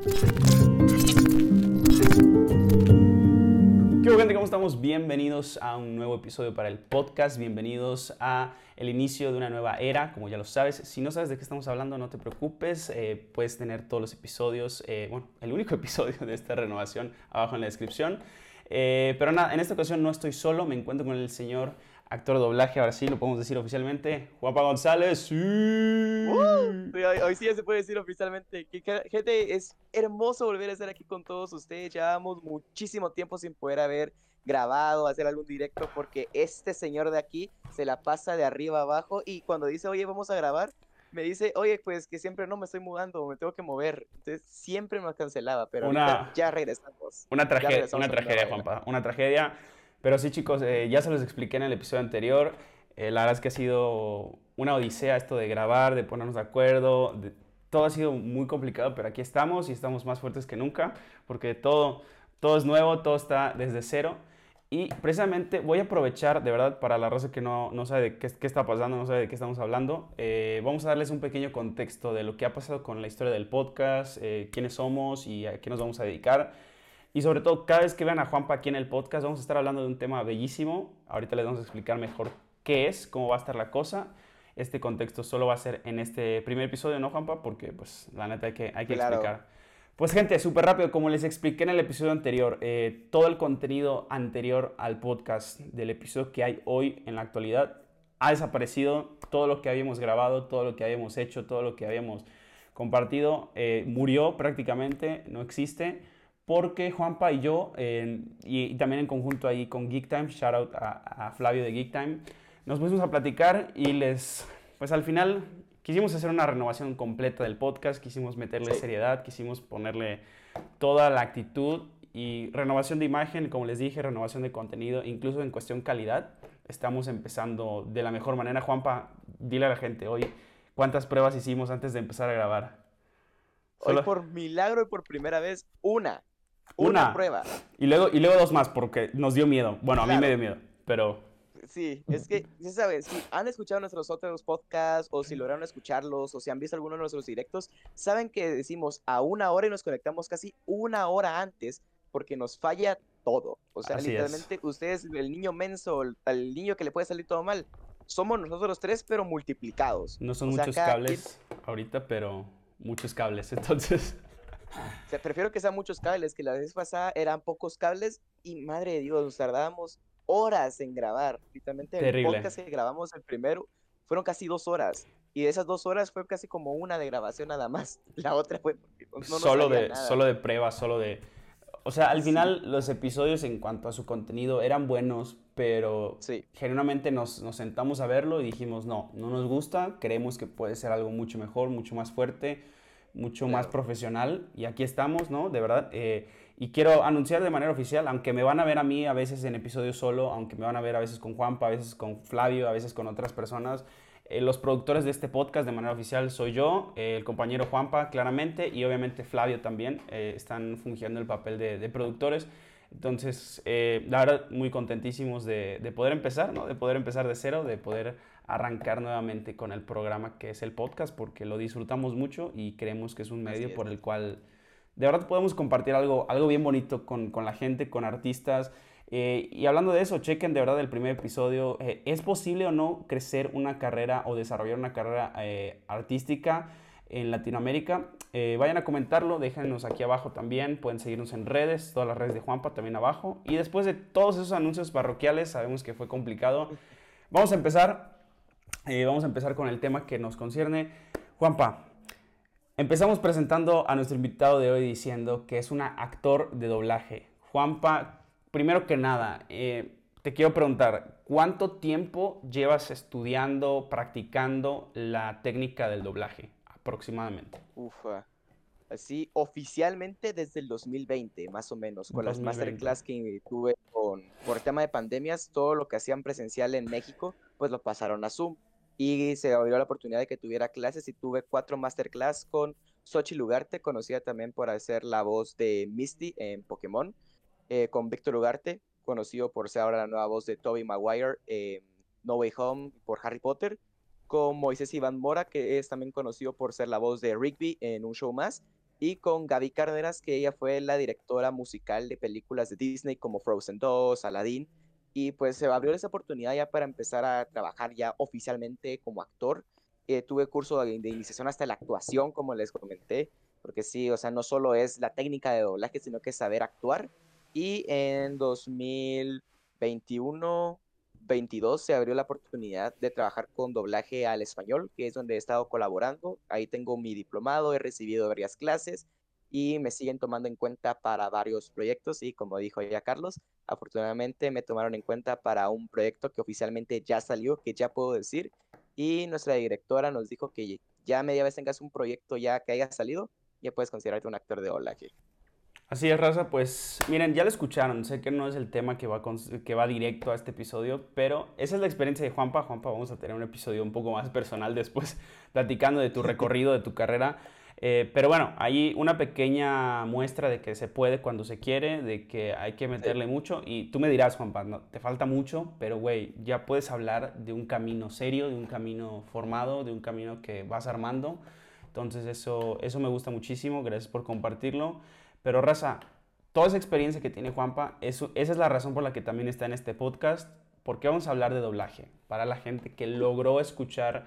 ¿Qué gente? ¿Cómo estamos? Bienvenidos a un nuevo episodio para el podcast. Bienvenidos a el inicio de una nueva era, como ya lo sabes. Si no sabes de qué estamos hablando, no te preocupes. Eh, puedes tener todos los episodios, eh, bueno, el único episodio de esta renovación abajo en la descripción. Eh, pero nada, en esta ocasión no estoy solo, me encuentro con el señor actor de doblaje, ahora sí lo podemos decir oficialmente, Juanpa González. Sí. hoy, sí ya se puede decir oficialmente. Gente, es hermoso volver a estar aquí con todos ustedes. Llevamos muchísimo tiempo sin poder haber grabado, hacer algún directo, porque este señor de aquí se la pasa de arriba abajo y cuando dice, oye, vamos a grabar, me dice, oye, pues que siempre no me estoy mudando, me tengo que mover. Entonces siempre me cancelaba, pero una, ya regresamos. Una tragedia, una tragedia, Juanpa, una tragedia. Pero sí, chicos, eh, ya se los expliqué en el episodio anterior. Eh, la verdad es que ha sido una odisea esto de grabar, de ponernos de acuerdo. todo ha sido muy complicado, pero aquí estamos y estamos más fuertes que nunca porque todo, todo es nuevo, todo está desde cero. Y precisamente voy a aprovechar, de verdad, para la raza que no, no sabe de qué, está pasando, no sabe de qué estamos hablando, eh, vamos a darles un pequeño contexto de lo que ha pasado con la historia del podcast, quiénes somos y a qué nos vamos a dedicar. Y sobre todo, cada vez que vean a Juanpa aquí en el podcast, vamos a estar hablando de un tema bellísimo. Ahorita les vamos a explicar mejor qué es, cómo va a estar la cosa. Este contexto solo va a ser en este primer episodio, ¿no, Juanpa? Porque, pues, la neta hay que, hay que explicar. Pues, gente, súper rápido, como les expliqué en el episodio anterior, eh, todo el contenido anterior al podcast del episodio que hay hoy en la actualidad ha desaparecido. Todo lo que habíamos grabado, todo lo que habíamos hecho, todo lo que habíamos compartido, eh, murió prácticamente, no existe porque Juanpa y yo, y, también en conjunto ahí con Geek Time, shout out a, Flavio de Geek Time, nos pusimos a platicar y les, pues al final quisimos hacer una renovación completa del podcast, quisimos meterle seriedad, quisimos ponerle toda la actitud y renovación de imagen, como les dije, renovación de contenido, incluso en cuestión calidad. Estamos empezando de la mejor manera. Juanpa, dile a la gente hoy cuántas pruebas hicimos antes de empezar a grabar. Hoy por milagro y por primera vez, una. Una, prueba. Y luego, y luego dos más, porque nos dio miedo. Bueno, a mí me dio miedo, pero... Sí, es que, ya sabes, si han escuchado nuestros otros podcasts, o si lograron escucharlos, o si han visto alguno de nuestros directos, saben que decimos a una hora y nos conectamos casi una hora antes, porque nos falla todo. O sea, literalmente, ustedes, el niño menso, el, niño que le puede salir todo mal, somos nosotros los tres, pero multiplicados. No son muchos cables ahorita, pero muchos cables, entonces... O sea, prefiero que sean muchos cables, que la vez pasada eran pocos cables y madre de Dios, nos tardábamos horas en grabar. Literalmente el podcast que grabamos el primero fueron casi dos horas. Y de esas dos horas fue casi como una de grabación nada más. La otra fue solo, de, solo de pruebas, solo de... O sea, al final los episodios en cuanto a su contenido eran buenos, pero sí. genuinamente nos, nos, sentamos a verlo y dijimos, no, no nos gusta, creemos que puede ser algo mucho mejor, mucho más fuerte mucho más profesional y aquí estamos, ¿no? De verdad. Eh, y quiero anunciar de manera oficial, aunque me van a ver a mí a veces en episodios solo, aunque me van a ver a veces con Juanpa, a veces con Flavio, a veces con otras personas, eh, los productores de este podcast de manera oficial soy yo, eh, el compañero Juanpa claramente y obviamente Flavio también, están fungiendo el papel de, de productores. Entonces, la verdad, muy contentísimos de, de, poder empezar, ¿no? De poder empezar de cero, de poder arrancar nuevamente con el programa que es el podcast porque lo disfrutamos mucho y creemos que es un medio por el cual de verdad podemos compartir algo, algo bien bonito con, con la gente, con artistas. Eh, y hablando de eso, chequen de verdad el primer episodio. Eh, ¿Es posible o no crecer una carrera o desarrollar una carrera eh, artística en Latinoamérica? vayan a comentarlo, déjenos aquí abajo también. Pueden seguirnos en redes, todas las redes de Juanpa también abajo. Y después de todos esos anuncios parroquiales, sabemos que fue complicado. Vamos a empezar eh, vamos a empezar con el tema que nos concierne. Juanpa, empezamos presentando a nuestro invitado de hoy diciendo que es un actor de doblaje. Juanpa, primero que nada, eh, te quiero preguntar, ¿cuánto tiempo llevas estudiando, practicando la técnica del doblaje aproximadamente? Ufa. Así, oficialmente desde el 2020, más o menos, con las masterclass que tuve con, por tema de pandemias, todo lo que hacían presencial en México, pues lo pasaron a Zoom y se abrió la oportunidad de que tuviera clases y tuve cuatro masterclass con Xochitl Lugarte, conocida también por hacer la voz de Misty en Pokémon, eh, con Víctor Ugarte, conocido por ser ahora la nueva voz de Toby Maguire en No Way Home por Harry Potter, con Moisés Iván Mora, que es también conocido por ser la voz de Rigby en un show más, y con Gaby Cárdenas, que ella fue la directora musical de películas de Disney como Frozen 2, Aladdin, y pues se abrió esa oportunidad ya para empezar a trabajar ya oficialmente como actor. Eh, tuve curso de, de, iniciación hasta la actuación, como les comenté, porque sí, o sea, no solo es la técnica de doblaje, sino que saber actuar. Y en 2021, 22 se abrió la oportunidad de trabajar con doblaje al español, que es donde he estado colaborando. Ahí tengo mi diplomado, he recibido varias clases y me siguen tomando en cuenta para varios proyectos y como dijo ya Carlos, afortunadamente me tomaron en cuenta para un proyecto que oficialmente ya salió, que ya puedo decir, y nuestra directora nos dijo que ya media vez tengas un proyecto ya que haya salido, ya puedes considerarte un actor de doblaje. Así es, Raza, pues miren, ya lo escucharon, sé que no es el tema que va, que va directo a este episodio, pero esa es la experiencia de Juanpa. Juanpa, vamos a tener un episodio un poco más personal después, platicando de tu recorrido, de tu carrera. Eh, pero bueno, hay una pequeña muestra de que se puede cuando se quiere, de que hay que meterle mucho. Y tú me dirás, Juanpa, no, te falta mucho, pero güey, ya puedes hablar de un camino serio, de un camino formado, de un camino que vas armando. Entonces eso, eso me gusta muchísimo, gracias por compartirlo. Pero Raza, toda esa experiencia que tiene Juanpa, eso, esa es la razón por la que también está en este podcast, porque vamos a hablar de doblaje. Para la gente que logró escuchar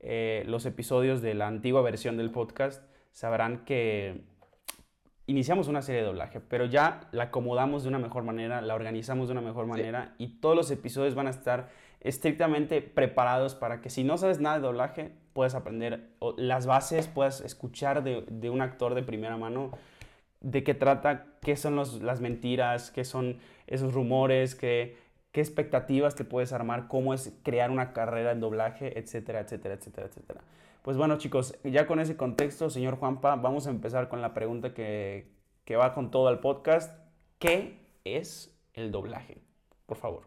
eh, los episodios de la antigua versión del podcast, sabrán que iniciamos una serie de doblaje, pero ya la acomodamos de una mejor manera, la organizamos de una mejor manera y todos los episodios van a estar estrictamente preparados para que si no sabes nada de doblaje, puedas aprender las bases, puedas escuchar de, de un actor de primera mano de qué trata, qué son las mentiras, qué son esos rumores, qué, qué expectativas te puedes armar, cómo es crear una carrera en doblaje, etcétera, etcétera, etcétera, etcétera. Pues bueno chicos, ya con ese contexto, señor Juanpa, vamos a empezar con la pregunta que, que va con todo el podcast. ¿Qué es el doblaje? Por favor.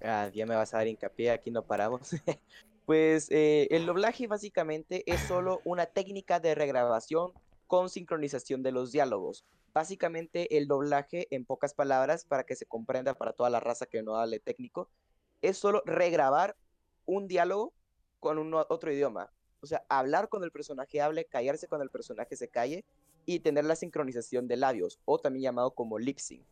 Ah, ya me vas a dar hincapié, aquí no paramos. pues eh, el doblaje básicamente es solo una técnica de regrabación con sincronización de los diálogos. Básicamente el doblaje, en pocas palabras, para que se comprenda para toda la raza que no hable técnico, es solo regrabar un diálogo con un otro idioma. O sea, hablar con el personaje hable, callarse con el personaje se calle y tener la sincronización de labios, o también llamado como lip sync.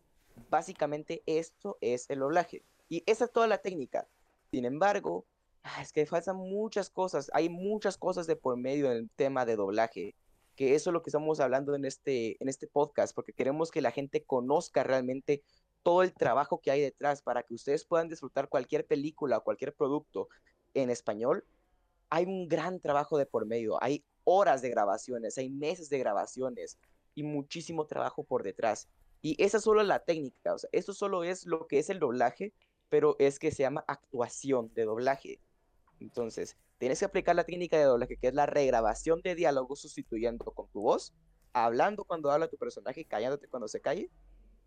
Básicamente esto es el doblaje. Y esa es toda la técnica. Sin embargo, ah, es que faltan muchas cosas. Hay muchas cosas de por medio en el tema de doblaje que eso es lo que estamos hablando en este, en este podcast, porque queremos que la gente conozca realmente todo el trabajo que hay detrás para que ustedes puedan disfrutar cualquier película o cualquier producto en español. Hay un gran trabajo de por medio, hay horas de grabaciones, hay meses de grabaciones y muchísimo trabajo por detrás. Y esa es solo la técnica, o sea, eso solo es lo que es el doblaje, pero es que se llama actuación de doblaje. Entonces, tienes que aplicar la técnica de doblaje, que es la regrabación de diálogo sustituyendo con tu voz, hablando cuando habla tu personaje y callándote cuando se calle.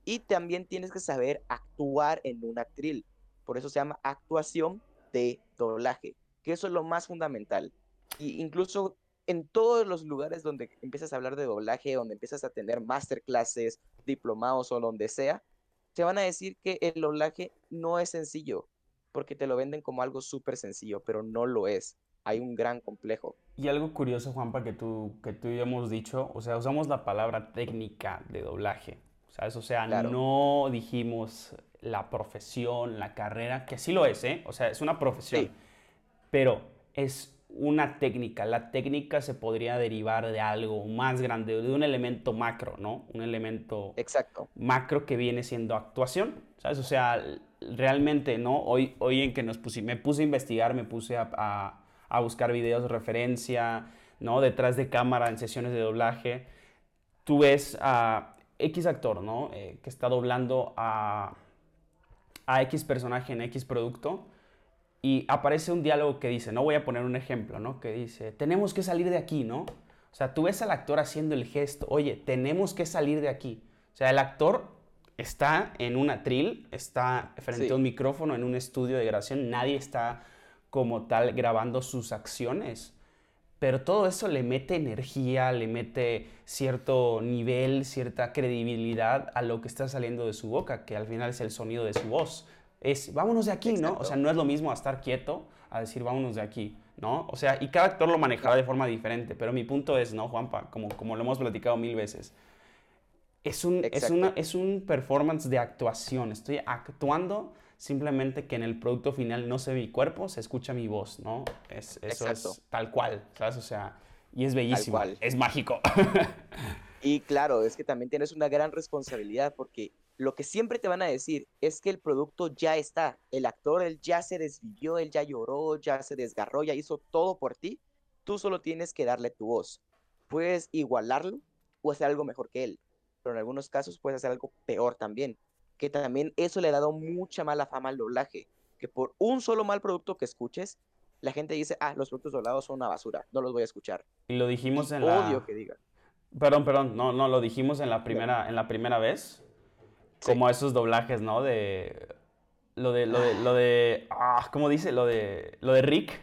Y también tienes que saber actuar en un actril. Por eso se llama actuación de doblaje, que eso es lo más fundamental. Y incluso en todos los lugares donde empiezas a hablar de doblaje, donde empiezas a tener masterclasses, diplomados o donde sea, te van a decir que el doblaje no es sencillo, porque te lo venden como algo súper sencillo, pero no lo es. Hay un gran complejo. Y algo curioso, Juanpa, que tú, que tú y yo hemos dicho, o sea, usamos la palabra técnica de doblaje. O sea, no dijimos la profesión, la carrera, que sí lo es, ¿eh? O sea, es una profesión. Pero es una técnica. La técnica se podría derivar de algo más grande, de un elemento macro, ¿no? Un elemento Exacto. macro que viene siendo actuación, ¿sabes? O sea, realmente, ¿no? Hoy, hoy en que nos puse, me puse a investigar, me puse a, a, buscar videos de referencia, ¿no? Detrás de cámara en sesiones de doblaje, tú ves a X actor, ¿no? Eh, que está doblando a, a X personaje en X producto y aparece un diálogo que dice, no voy a poner un ejemplo, ¿no? Que dice, tenemos que salir de aquí, ¿no? O sea, tú ves al actor haciendo el gesto, oye, tenemos que salir de aquí. O sea, el actor está en un atril, está frente a un micrófono en un estudio de grabación, nadie está como tal grabando sus acciones. Pero todo eso le mete energía, le mete cierto nivel, cierta credibilidad a lo que está saliendo de su boca, que al final es el sonido de su voz. Es vámonos de aquí, ¿no? O sea, no es lo mismo a estar quieto a decir vámonos de aquí. ¿no? O sea, y cada actor lo manejará de forma diferente, pero mi punto es, ¿no, Juanpa? Como, como lo hemos platicado mil veces. Es un, es, una, es un performance de actuación. Estoy actuando simplemente que en el producto final no se ve mi cuerpo, se escucha mi voz, ¿no? Es, eso es tal cual, ¿sabes? O sea, y es bellísimo, es mágico. y claro, es que también tienes una gran responsabilidad porque lo que siempre te van a decir es que el producto ya está, el actor, él ya se desvivió, él ya lloró, ya se desgarró, ya hizo todo por ti, tú solo tienes que darle tu voz. Puedes igualarlo o hacer algo mejor que él, pero en algunos casos puedes hacer algo peor también, que también eso le ha dado mucha mala fama al doblaje, que por un solo mal producto que escuches, la gente dice, ah, los productos doblados son una basura, no los voy a escuchar. Y lo dijimos en la... Odio que digan. Perdón, perdón, no, no, lo dijimos en la primera, en la primera vez, como esos doblajes, ¿no? De... Lo de, lo de, lo de, ah, ¿cómo dice? Lo de, lo de Rick,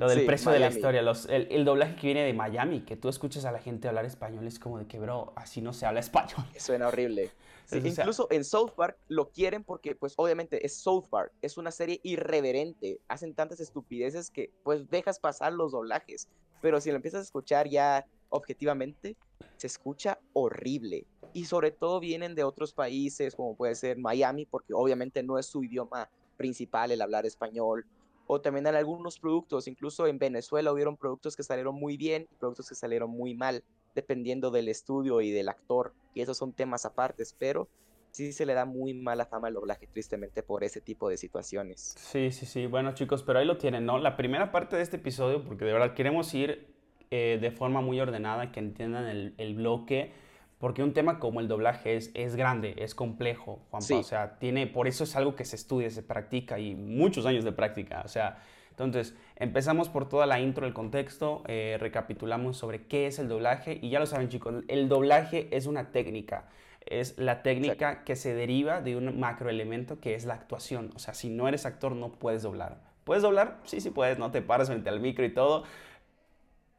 lo del precio de la historia, los, el, el, doblaje que viene de Miami, que tú escuchas a la gente hablar español, es como de que, bro, así no se habla español. Suena horrible. incluso en South Park lo quieren porque, pues, obviamente es South Park, es una serie irreverente, hacen tantas estupideces que, pues, dejas pasar los doblajes, pero si lo empiezas a escuchar ya objetivamente, se escucha horrible. Y sobre todo vienen de otros países, como puede ser Miami, porque obviamente no es su idioma principal el hablar español, o también en algunos productos, incluso en Venezuela hubieron productos que salieron muy bien y productos que salieron muy mal dependiendo del estudio y del actor, y esos son temas apartes, pero sí se le da muy mala fama al doblaje, tristemente, por ese tipo de situaciones. Sí, sí, sí. Bueno, chicos, pero ahí lo tienen, ¿no? La primera parte de este episodio, porque de verdad queremos ir eh, de forma muy ordenada, que entiendan el, el, bloque, porque un tema como el doblaje es, es grande, es complejo, Juanpa. O sea, tiene, por eso es algo que se estudia, se practica y muchos años de práctica. O sea, entonces, empezamos por toda la intro, el contexto, eh, recapitulamos sobre qué es el doblaje y ya lo saben chicos, el doblaje es una técnica, es la técnica que se deriva de un macroelemento que es la actuación. O sea, si no eres actor no puedes doblar. ¿Puedes doblar? Sí, sí puedes, no te paras frente al micro y todo,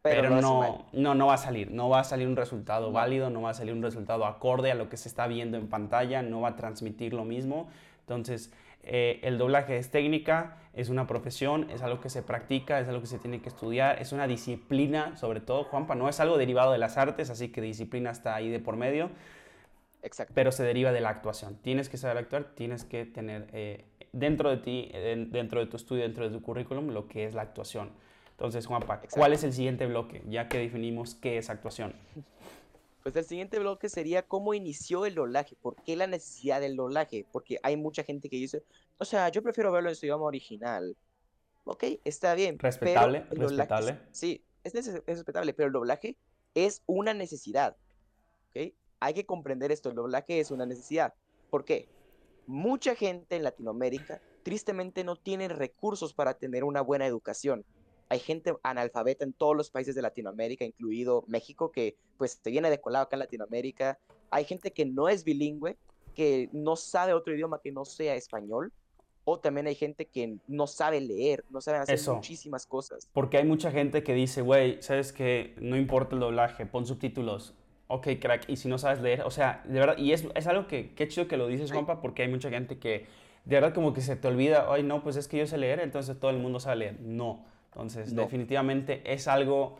pero, no, no, no va a salir, no va a salir un resultado válido, no va a salir un resultado acorde a lo que se está viendo en pantalla, no va a transmitir lo mismo. Entonces, eh, el doblaje es técnica, es una profesión, es algo que se practica, es algo que se tiene que estudiar, es una disciplina, sobre todo, Juanpa, no es algo derivado de las artes, así que disciplina está ahí de por medio. Exacto. Pero se deriva de la actuación. Tienes que saber actuar, tienes que tener eh, dentro de ti, dentro de tu estudio, dentro de tu currículum, lo que es la actuación. Entonces, Juanpa, ¿cuál es el siguiente bloque? Ya que definimos qué es actuación. Pues el siguiente bloque sería cómo inició el doblaje, por qué la necesidad del doblaje, porque hay mucha gente que dice, o sea, yo prefiero verlo en su idioma original. Ok, está bien. Respetable, respetable. sí, es, es, respetable, pero el doblaje es una necesidad. ¿ok? Hay que comprender esto, el doblaje es una necesidad. ¿Por qué? Mucha gente en Latinoamérica tristemente no tiene recursos para tener una buena educación hay gente analfabeta en todos los países de Latinoamérica, incluido México, que pues se viene de colado acá en Latinoamérica. Hay gente que no es bilingüe, que no sabe otro idioma que no sea español. O también hay gente que no sabe leer, no sabe hacer muchísimas cosas. Porque hay mucha gente que dice, güey, ¿sabes qué? No importa el doblaje, pon subtítulos. Ok, crack. Y si no sabes leer, o sea, de verdad, y es, es algo que, qué chido que lo dices, compa, porque hay mucha gente que de verdad como que se te olvida, ay, no, pues es que yo sé leer, entonces todo el mundo sabe leer. No entonces, definitivamente es algo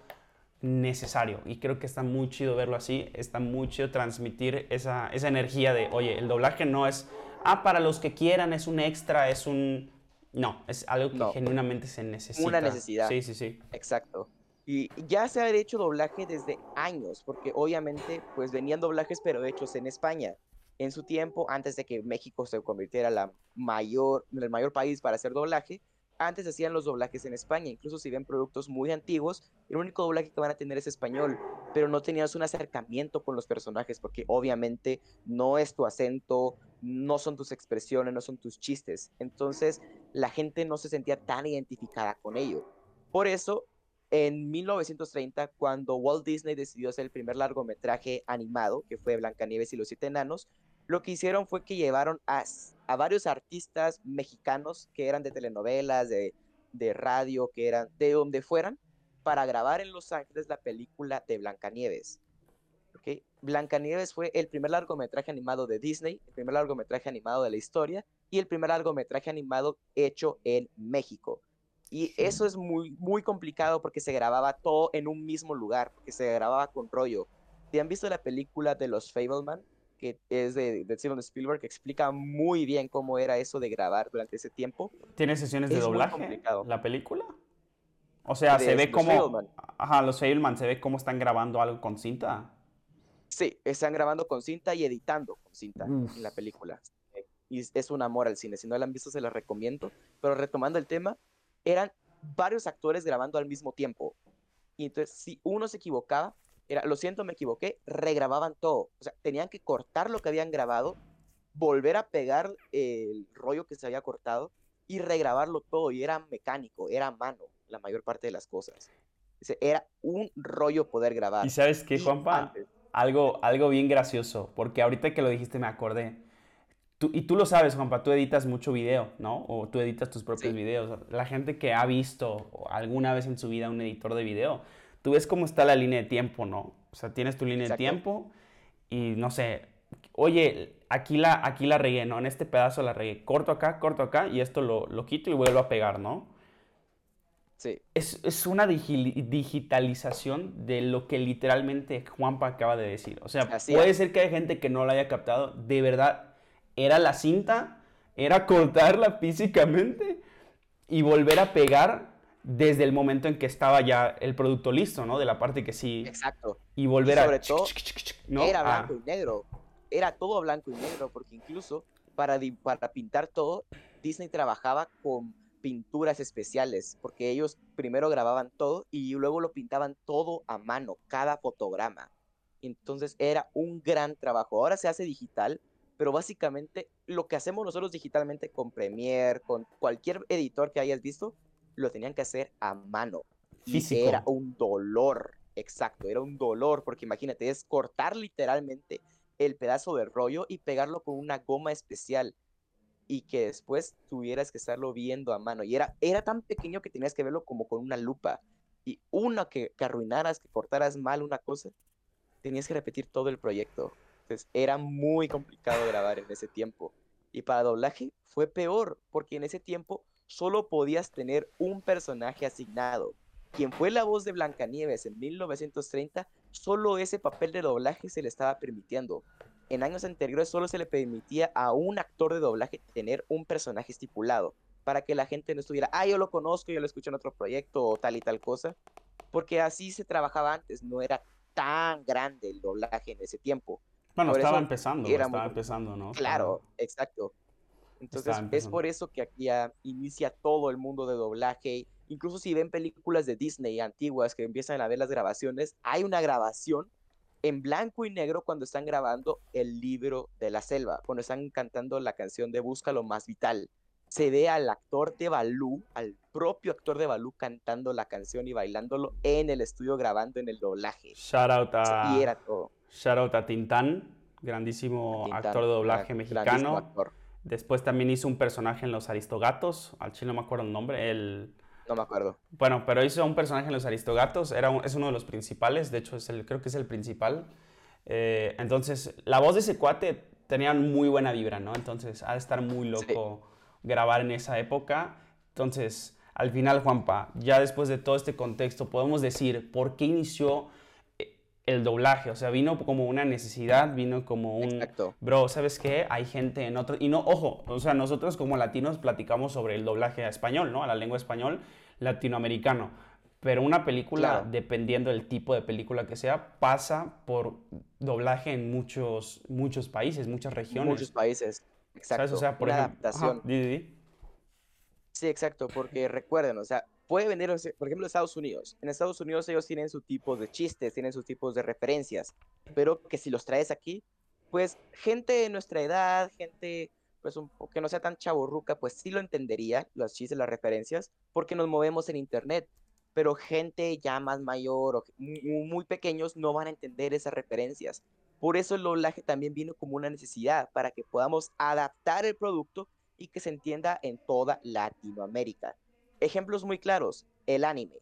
necesario y creo que está muy chido verlo así, está muy chido transmitir esa, esa energía de, oye, el doblaje no es, ah, para los que quieran, es un extra, es un... No, es algo que genuinamente se necesita. Una necesidad. Sí, sí, sí. Exacto. Y ya se ha hecho doblaje desde años, porque obviamente pues venían doblajes pero hechos en España. En su tiempo, antes de que México se convirtiera la mayor, el mayor país para hacer doblaje, antes hacían los doblajes en España, incluso si ven productos muy antiguos, el único doblaje que van a tener es español, pero no tenías un acercamiento con los personajes porque obviamente no es tu acento, no son tus expresiones, no son tus chistes. Entonces la gente no se sentía tan identificada con ello. Por eso, en 1930, cuando Walt Disney decidió hacer el primer largometraje animado, que fue Blancanieves y los siete enanos, lo que hicieron fue que llevaron a, a varios artistas mexicanos que eran de telenovelas, de, de radio, que eran de donde fueran, para grabar en Los Ángeles la película de Blancanieves. ¿Okay? Blancanieves fue el primer largometraje animado de Disney, el primer largometraje animado de la historia y el primer largometraje animado hecho en México. Y eso es muy, muy complicado porque se grababa todo en un mismo lugar, porque se grababa con rollo. ¿Te han visto la película de los Fableman? Que es de, de Steven Spielberg, que explica muy bien cómo era eso de grabar durante ese tiempo. ¿Tiene sesiones de doblaje la película? O sea, se ve como... Ajá, los Fableman, se ve cómo están grabando algo con cinta. Sí, están grabando con cinta y editando con cinta en la película. Y es un amor al cine. Si no la han visto, se la recomiendo. Pero retomando el tema, eran varios actores grabando al mismo tiempo. Y entonces, si uno se equivocaba, era, lo siento, me equivoqué, regrababan todo. O sea, tenían que cortar lo que habían grabado, volver a pegar el rollo que se había cortado y regrabarlo todo. Y era mecánico, era a mano la mayor parte de las cosas. Era un rollo poder grabar. ¿Y sabes qué, Juanpa? algo, algo bien gracioso, porque ahorita que lo dijiste me acordé. Tú, y tú lo sabes, Juanpa, tú editas mucho video, ¿no? O tú editas tus propios videos. La gente que ha visto alguna vez en su vida un editor de video, tú ves cómo está la línea de tiempo, ¿no? O sea, tienes tu línea de tiempo y no sé, oye, aquí la, aquí la regué, ¿no? En este pedazo la regué. Corto acá, corto acá y esto lo, lo quito y vuelvo a pegar, ¿no? Es, una digitalización de lo que literalmente Juanpa acaba de decir. O sea, puede ser que haya gente que no lo haya captado. De verdad, era la cinta, era cortarla físicamente y volver a pegar desde el momento en que estaba ya el producto listo, ¿no? De la parte que sí. Exacto. Y volver a. Sobre todo, era blanco y negro. Era todo blanco y negro, porque incluso para, para pintar todo, Disney trabajaba con pinturas especiales, porque ellos primero grababan todo y luego lo pintaban todo a mano, cada fotograma. Entonces era un gran trabajo. Ahora se hace digital, pero básicamente lo que hacemos nosotros digitalmente con Premiere, con cualquier editor que hayas visto, lo tenían que hacer a mano. Y era un dolor, exacto, era un dolor, porque imagínate, es cortar literalmente el pedazo de rollo y pegarlo con una goma especial y que después tuvieras que estarlo viendo a mano. Y era, era tan pequeño que tenías que verlo como con una lupa. Y una que, que arruinaras, que cortaras mal una cosa, tenías que repetir todo el proyecto. Entonces era muy complicado grabar en ese tiempo. Y para doblaje fue peor, porque en ese tiempo solo podías tener un personaje asignado. Quien fue la voz de Blancanieves en 1930, solo ese papel de doblaje se le estaba permitiendo en años anteriores solo se le permitía a un actor de doblaje tener un personaje estipulado, para que la gente no estuviera, ah, yo lo conozco, yo lo escucho en otro proyecto o tal y tal cosa, porque así se trabajaba antes, no era tan grande el doblaje en ese tiempo. Bueno, estaba empezando, estaba empezando, ¿no? Claro, exacto. Entonces es por eso que aquí ya inicia todo el mundo de doblaje. Incluso si ven películas de Disney antiguas que empiezan a ver las grabaciones, hay una grabación en blanco y negro cuando están grabando el libro de la selva, cuando están cantando la canción de Busca lo más vital. Se ve al actor de Balú, al propio actor de Balú cantando la canción y bailándolo en el estudio grabando en el doblaje. Shout out a, y era todo. Shout out a Tintán, grandísimo actor de doblaje mexicano. Después también hizo un personaje en Los Aristogatos, al chile no me acuerdo el nombre, el no me acuerdo. Bueno, pero hizo un personaje en Los Aristogatos, era es uno de los principales, de hecho es el, creo que es el principal. Eh, entonces, la voz de ese cuate tenía muy buena vibra, ¿no? Entonces, ha de estar muy loco grabar en esa época. Entonces, al final, Juanpa, ya después de todo este contexto, podemos decir por qué inició el doblaje, o sea, vino como una necesidad, vino como un... Exacto. Bro, ¿sabes qué? Hay gente en otro... Y no, ojo, o sea, nosotros como latinos platicamos sobre el doblaje a español, ¿no? A la lengua español, latinoamericano. Pero una película, dependiendo del tipo de película que sea, pasa por doblaje en muchos, muchos países, muchas regiones. Muchos países, exacto. O sea, por adaptación. Sí, exacto, porque recuerden, o sea, puede venir, por ejemplo, Estados Unidos. En Estados Unidos ellos tienen su tipo de chistes, tienen sus tipos de referencias, pero que si los traes aquí, pues gente de nuestra edad, gente pues un, que no sea tan chaborruca, pues sí lo entendería, los chistes, las referencias, porque nos movemos en internet. Pero gente ya más mayor o muy, pequeños no van a entender esas referencias. Por eso el doblaje también vino como una necesidad para que podamos adaptar el producto y que se entienda en toda Latinoamérica. Ejemplos muy claros, el anime.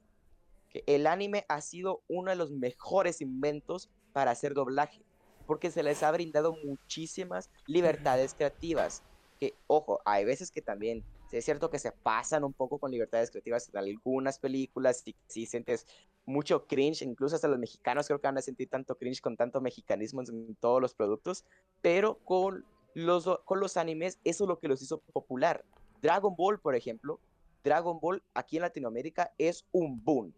El anime ha sido uno de los mejores inventos para hacer doblaje, porque se les ha brindado muchísimas libertades creativas que, ojo, hay veces que también es cierto que se pasan un poco con libertades creativas en algunas películas sí sientes mucho cringe, incluso hasta los mexicanos creo que van a sentir tanto cringe con tanto mexicanismo en todos los productos, pero con los, con los animes eso es lo que los hizo popular. Dragon Ball, por ejemplo, Dragon Ball aquí en Latinoamérica es un boom.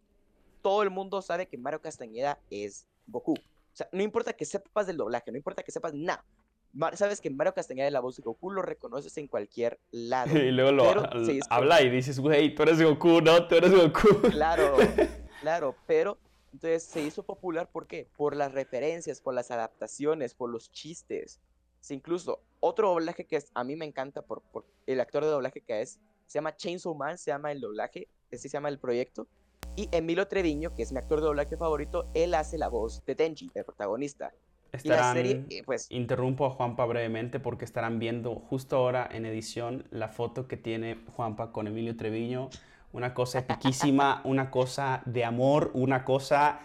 Todo el mundo sabe que Mario Castañeda es Goku. O sea, no importa que sepas del doblaje, no importa que sepas nada, sabes que Mario Castañeda de la voz de Goku lo reconoces en cualquier lado. y luego lo habla y dices, güey, tú eres Goku, ¿no? Tú eres Goku. Claro, claro, pero entonces se hizo popular ¿por qué? Por las referencias, por las adaptaciones, por los chistes. incluso otro doblaje que es, a mí me encanta por, por el actor de doblaje que es, se llama Chainsaw Man, se llama el doblaje, ese se llama el proyecto. Y Emilio Treviño, que es mi actor de doblaje favorito, él hace la voz de Denji, el protagonista. Estarán, eh, pues, interrumpo a Juanpa brevemente porque estarán viendo justo ahora en edición la foto que tiene Juanpa con Emilio Treviño. Una cosa epiquísima, una cosa de amor, una cosa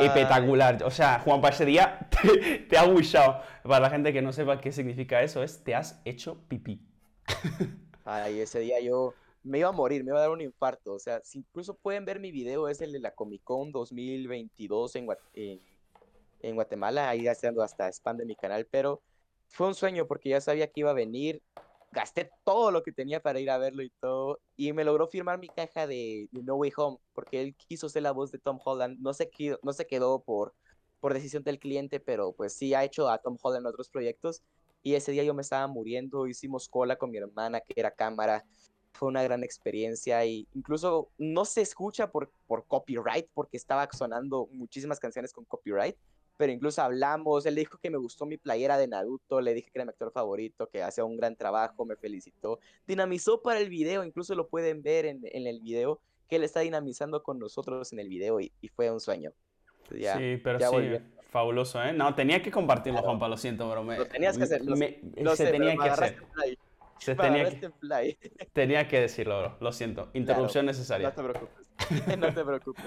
espectacular. O sea, Juanpa, ese día te, ha gustado. Para la gente que no sepa qué significa eso, es te has hecho pipí. Ay, ese día yo me iba a morir, me iba a dar un infarto. O sea, si incluso pueden ver mi video, es el de la Comic Con 2022 en, en en Guatemala, ahí haciendo hasta spam de mi canal, pero fue un sueño porque ya sabía que iba a venir, gasté todo lo que tenía para ir a verlo y todo, y me logró firmar mi caja de, No Way Home, porque él quiso ser la voz de Tom Holland, no se quedó, no se quedó por, por decisión del cliente, pero pues sí ha hecho a Tom Holland en otros proyectos, y ese día yo me estaba muriendo, hicimos cola con mi hermana, que era cámara, fue una gran experiencia y incluso no se escucha por, por copyright porque estaba sonando muchísimas canciones con copyright, pero incluso hablamos, él dijo que me gustó mi playera de Naruto, le dije que era mi actor favorito, que hacía un gran trabajo, me felicitó, dinamizó para el video, incluso lo pueden ver en, en el video, que él está dinamizando con nosotros en el video y, y fue un sueño. sí, pero sí, fabuloso, ¿eh? No, tenía que compartirlo, Juanpa, lo siento, pero me... Lo tenías que hacer, se tenía que hacer. Se tenía que, tenía que decirlo, lo siento. Interrupción necesaria. No te preocupes. no te preocupes.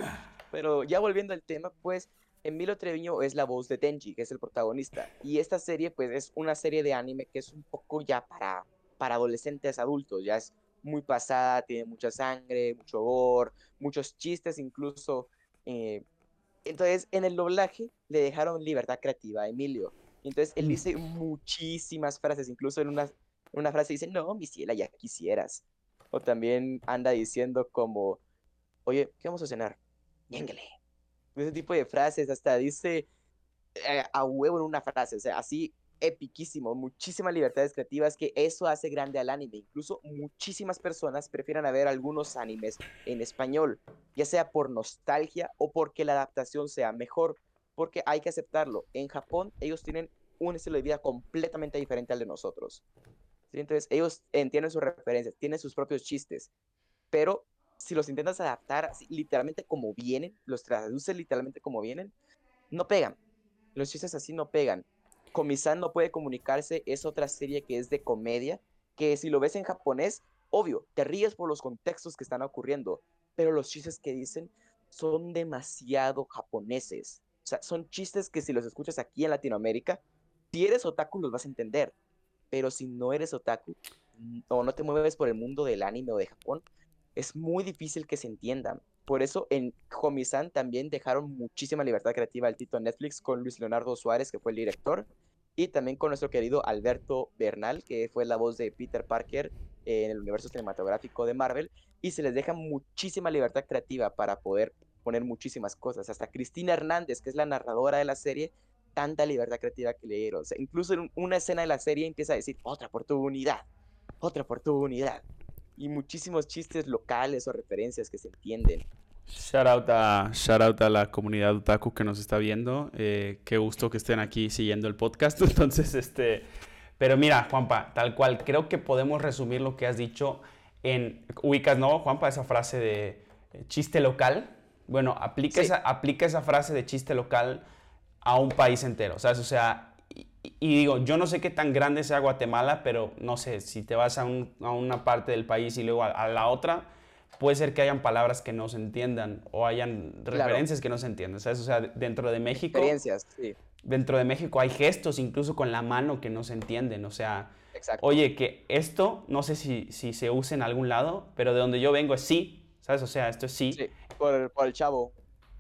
Pero ya volviendo al tema, pues Emilio Treviño es la voz de Denji, que es el protagonista. Y esta serie, pues, es una serie de anime que es un poco ya para, para adolescentes adultos. Ya es muy pasada, tiene mucha sangre, mucho gore, muchos chistes incluso. Eh, entonces, en el doblaje le dejaron libertad creativa a Emilio. Entonces, él dice muchísimas frases, incluso en una, una frase dice, no, mi ciela, ya quisieras. O también anda diciendo como, oye, ¿qué vamos a cenar? Ñéngale ese tipo de frases, hasta dice eh, a huevo en una frase, o sea, así epiquísimo, muchísimas libertades creativas que eso hace grande al anime. Incluso muchísimas personas prefieren ver algunos animes en español, ya sea por nostalgia o porque la adaptación sea mejor, porque hay que aceptarlo. En Japón ellos tienen un estilo de vida completamente diferente al de nosotros. Entonces ellos entienden sus referencias, tienen sus propios chistes, pero si los intentas adaptar literalmente como vienen, los traduces literalmente como vienen, no pegan. Los chistes así no pegan. Comisan no puede comunicarse es otra serie que es de comedia, que si lo ves en japonés, obvio, te ríes por los contextos que están ocurriendo, pero los chistes que dicen son demasiado japoneses. O sea, son chistes que si los escuchas aquí en Latinoamérica, si eres otaku los vas a entender, pero si no eres otaku o no te mueves por el mundo del anime o de Japón, es muy difícil que se entiendan. Por eso en Homisan también dejaron muchísima libertad creativa al Tito Netflix con Luis Leonardo Suárez, que fue el director, y también con nuestro querido Alberto Bernal, que fue la voz de Peter Parker en el universo cinematográfico de Marvel, y se les deja muchísima libertad creativa para poder poner muchísimas cosas. Hasta Cristina Hernández, que es la narradora de la serie, tanta libertad creativa que le dieron. incluso en una escena de la serie empieza a decir, otra oportunidad, otra oportunidad y muchísimos chistes locales o referencias que se entienden. Shout out a, shout out a la comunidad otaku que nos está viendo. Eh, qué gusto que estén aquí siguiendo el podcast. Entonces, este. Pero mira, Juanpa, tal cual, creo que podemos resumir lo que has dicho en. Ubicas, ¿no, Juanpa? Esa frase de eh, chiste local. Bueno, aplica, esa, aplica esa frase de chiste local a un país entero, ¿sabes? O sea, y digo, yo no sé qué tan grande sea Guatemala, pero no sé, si te vas a, una parte del país y luego a, la otra, puede ser que hayan palabras que no se entiendan o hayan referencias que no se entiendan, ¿sabes? O sea, dentro de México... Experiencias, sí. Dentro de México hay gestos incluso con la mano que no se entienden, o sea... Exacto. Oye, que esto, no sé si, si se usa en algún lado, pero de donde yo vengo es sí, ¿sabes? O sea, esto es sí. Sí, por el, por el chavo,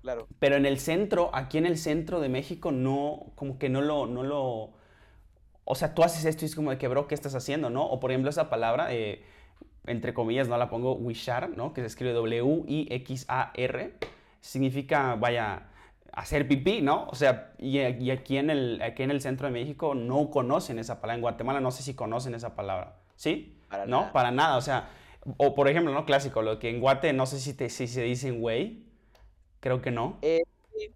claro. Pero en el centro, aquí en el centro de México, no, como que no lo, no lo... O sea, tú haces esto y es como de que, bro, ¿qué estás haciendo, no? O por ejemplo, esa palabra, eh, entre comillas, no la pongo wishar, ¿no? Que se escribe W-I-X-A-R. Significa, vaya, hacer pipí, ¿no? O sea, y, aquí, en el, aquí en el centro de México no conocen esa palabra. En Guatemala no sé si conocen esa palabra. ¿Sí? Para ¿No? Para nada. O sea, o por ejemplo, ¿no? Clásico, lo que en Guate no sé si, te, si se dicen güey. Creo que no. Eh,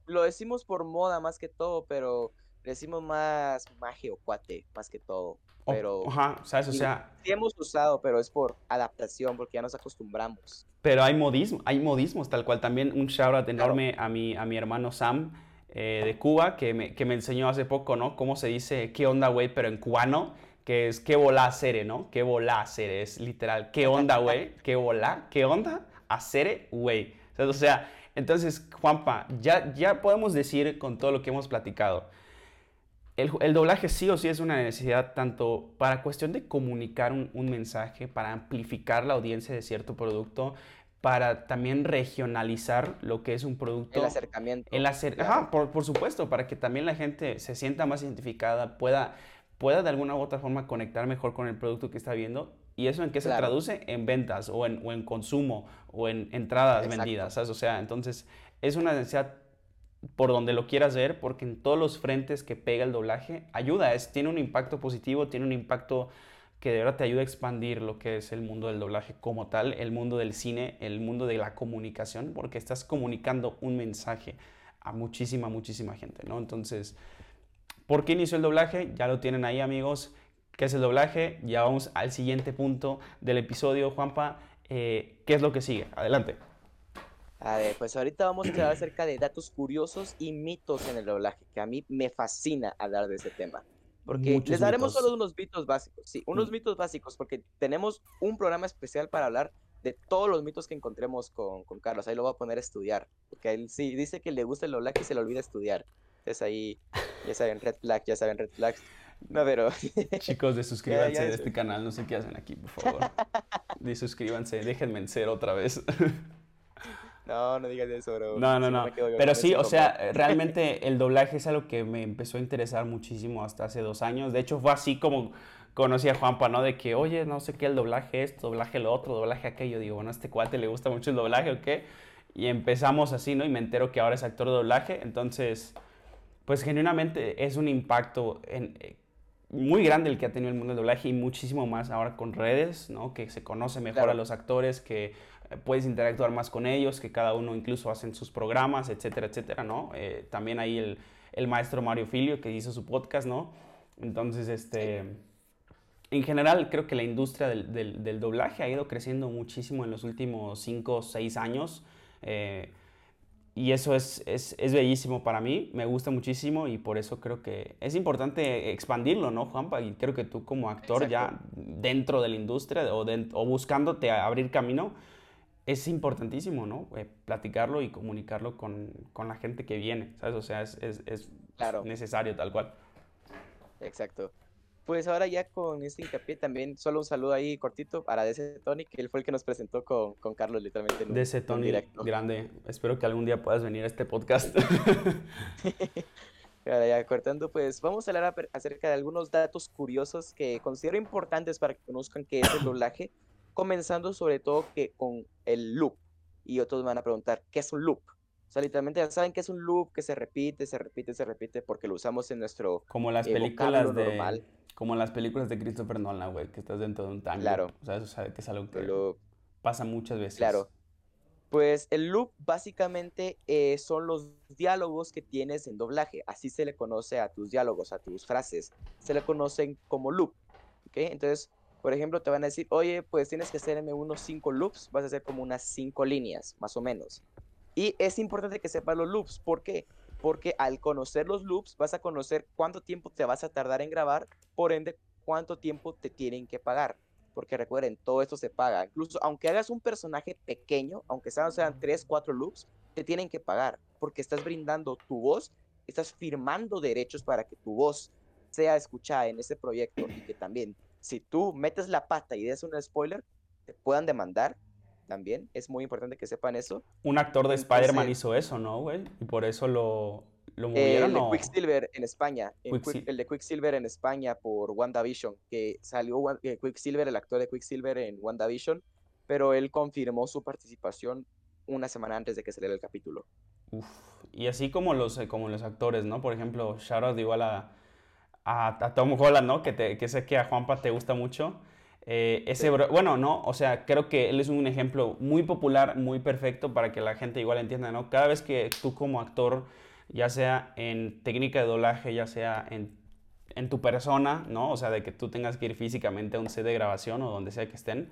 lo decimos por moda más que todo, pero decimos más magia o cuate más que todo. Pero, ajá, ¿sabes? O sea... Sí hemos usado, pero es por adaptación, porque ya nos acostumbramos. Pero hay modismo, hay modismos, tal cual. También un shout out enorme a, mi, a mi hermano Sam eh, de Cuba, que me, que me enseñó hace poco, ¿no? Cómo se dice qué onda, güey, pero en cubano, que es qué volá hacer, ¿no? Qué volá hacer, es literal. ¿Qué onda, güey? ¿Qué volá? ¿Qué onda? Hacer, güey. O sea, entonces, Juanpa, ya, ya podemos decir con todo lo que hemos platicado el, doblaje sí o sí es una necesidad tanto para cuestión de comunicar un, mensaje, para amplificar la audiencia de cierto producto, para también regionalizar lo que es un producto. El acercamiento. El Ajá, por, supuesto, para que también la gente se sienta más identificada, pueda, pueda de alguna u otra forma conectar mejor con el producto que está viendo. ¿Y eso en qué se traduce? En ventas o en, o en consumo o en entradas vendidas, O sea, entonces es una necesidad por donde lo quieras ver, porque en todos los frentes que pega el doblaje ayuda, es, tiene un impacto positivo, tiene un impacto que de verdad te ayuda a expandir lo que es el mundo del doblaje como tal, el mundo del cine, el mundo de la comunicación, porque estás comunicando un mensaje a muchísima, muchísima gente, ¿no? Entonces, ¿por qué inició el doblaje? Ya lo tienen ahí, amigos. ¿Qué es el doblaje? Ya vamos al siguiente punto del episodio, Juanpa. Eh, ¿Qué es lo que sigue? Adelante. A ver, pues ahorita vamos a hablar acerca de datos curiosos y mitos en el doblaje, que a mí me fascina hablar de ese tema. Porque les daremos solo unos mitos básicos, sí, unos mm. mitos básicos, porque tenemos un programa especial para hablar de todos los mitos que encontremos con, con Carlos. Ahí lo voy a poner a estudiar, porque él sí dice que le gusta el doblaje y se le olvida estudiar. Entonces ahí, ya saben, red flag, ya saben, red flags. No, pero... Chicos, de suscríbanse a este canal, no sé qué hacen aquí, por favor. De suscríbanse, déjenme en ser otra vez. No, no digas eso, bro. No, no, no. Pero sí, o sea, realmente el doblaje es algo que me empezó a interesar muchísimo hasta hace dos años. De hecho, fue así como conocí a Juanpa, ¿no? De que, oye, no sé qué, el doblaje esto, doblaje lo otro, doblaje aquello. Digo, bueno, a este cuate le gusta mucho el doblaje o qué. Y empezamos así, ¿no? Y me entero que ahora es actor de doblaje. Entonces, pues genuinamente es un impacto en, eh, muy grande el que ha tenido el mundo del doblaje y muchísimo más ahora con redes, ¿no? Que se conoce mejor a los actores, que puedes interactuar más con ellos, que cada uno incluso hacen sus programas, etcétera, etcétera, ¿no? Eh, también hay el, el, maestro Mario Filio que hizo su podcast, ¿no? Entonces, este, en general creo que la industria del, del, doblaje ha ido creciendo muchísimo en los últimos 5 o 6 años. Eh, y eso es, es, es, bellísimo para mí, me gusta muchísimo y por eso creo que es importante expandirlo, ¿no, Juanpa? Y creo que tú como actor ya dentro de la industria o, o buscándote abrir camino, es importantísimo, ¿no? Eh, platicarlo y comunicarlo con, con, la gente que viene, ¿sabes? O sea, es, es, es necesario tal cual. Exacto. Pues ahora ya con este hincapié también, solo un saludo ahí cortito para DC Tony, que él fue el que nos presentó con, con Carlos literalmente. En DC Tony, grande. Espero que algún día puedas venir a este podcast. ahora ya cortando, pues vamos a hablar acerca de algunos datos curiosos que considero importantes para que conozcan qué es el doblaje comenzando sobre todo que con el loop. Y otros van a preguntar, ¿qué es un loop? O sea, literalmente ya saben que es un loop que se repite, se repite, se repite, porque lo usamos en nuestro Como las películas de... Normal. Como las películas de Christopher Nolan, güey, que estás dentro de un tanque. Claro. O sea, eso sabe que es algo que pasa muchas veces. Claro. Pues el loop básicamente eh, son los diálogos que tienes en doblaje. Así se le conoce a tus diálogos, a tus frases. Se le conocen como loop. ¿Ok? Entonces, por ejemplo, te van a decir, oye, pues tienes que hacerme unos cinco loops, vas a hacer como unas cinco líneas, más o menos. Y es importante que sepas los loops, ¿por qué? Porque al conocer los loops vas a conocer cuánto tiempo te vas a tardar en grabar, por ende, cuánto tiempo te tienen que pagar. Porque recuerden, todo esto se paga. Incluso aunque hagas un personaje pequeño, aunque sean, sean tres, cuatro loops, te tienen que pagar. Porque estás brindando tu voz, estás firmando derechos para que tu voz sea escuchada en ese proyecto y que también si tú metes la pata y des un spoiler, te puedan demandar también. Es muy importante que sepan eso. Un actor de Spider-Man hizo eso, ¿no, güey? Y por eso lo, lo movieron. El de Quicksilver en España. el de Quicksilver en España por WandaVision, que salió eh, Quicksilver, el actor de Quicksilver en WandaVision, pero él confirmó su participación una semana antes de que saliera el capítulo. Uf. Y así como los, eh, como los actores, ¿no? Por ejemplo, shout igual a, a, Tom Holland, ¿no? Que, te, que sé que a Juanpa te gusta mucho. Eh, ese bueno, no, o sea, creo que él es un ejemplo muy popular, muy perfecto para que la gente igual entienda, ¿no? Cada vez que tú como actor, ya sea en técnica de doblaje, ya sea en, en tu persona, ¿no? O sea, de que tú tengas que ir físicamente a un set de grabación o donde sea que estén,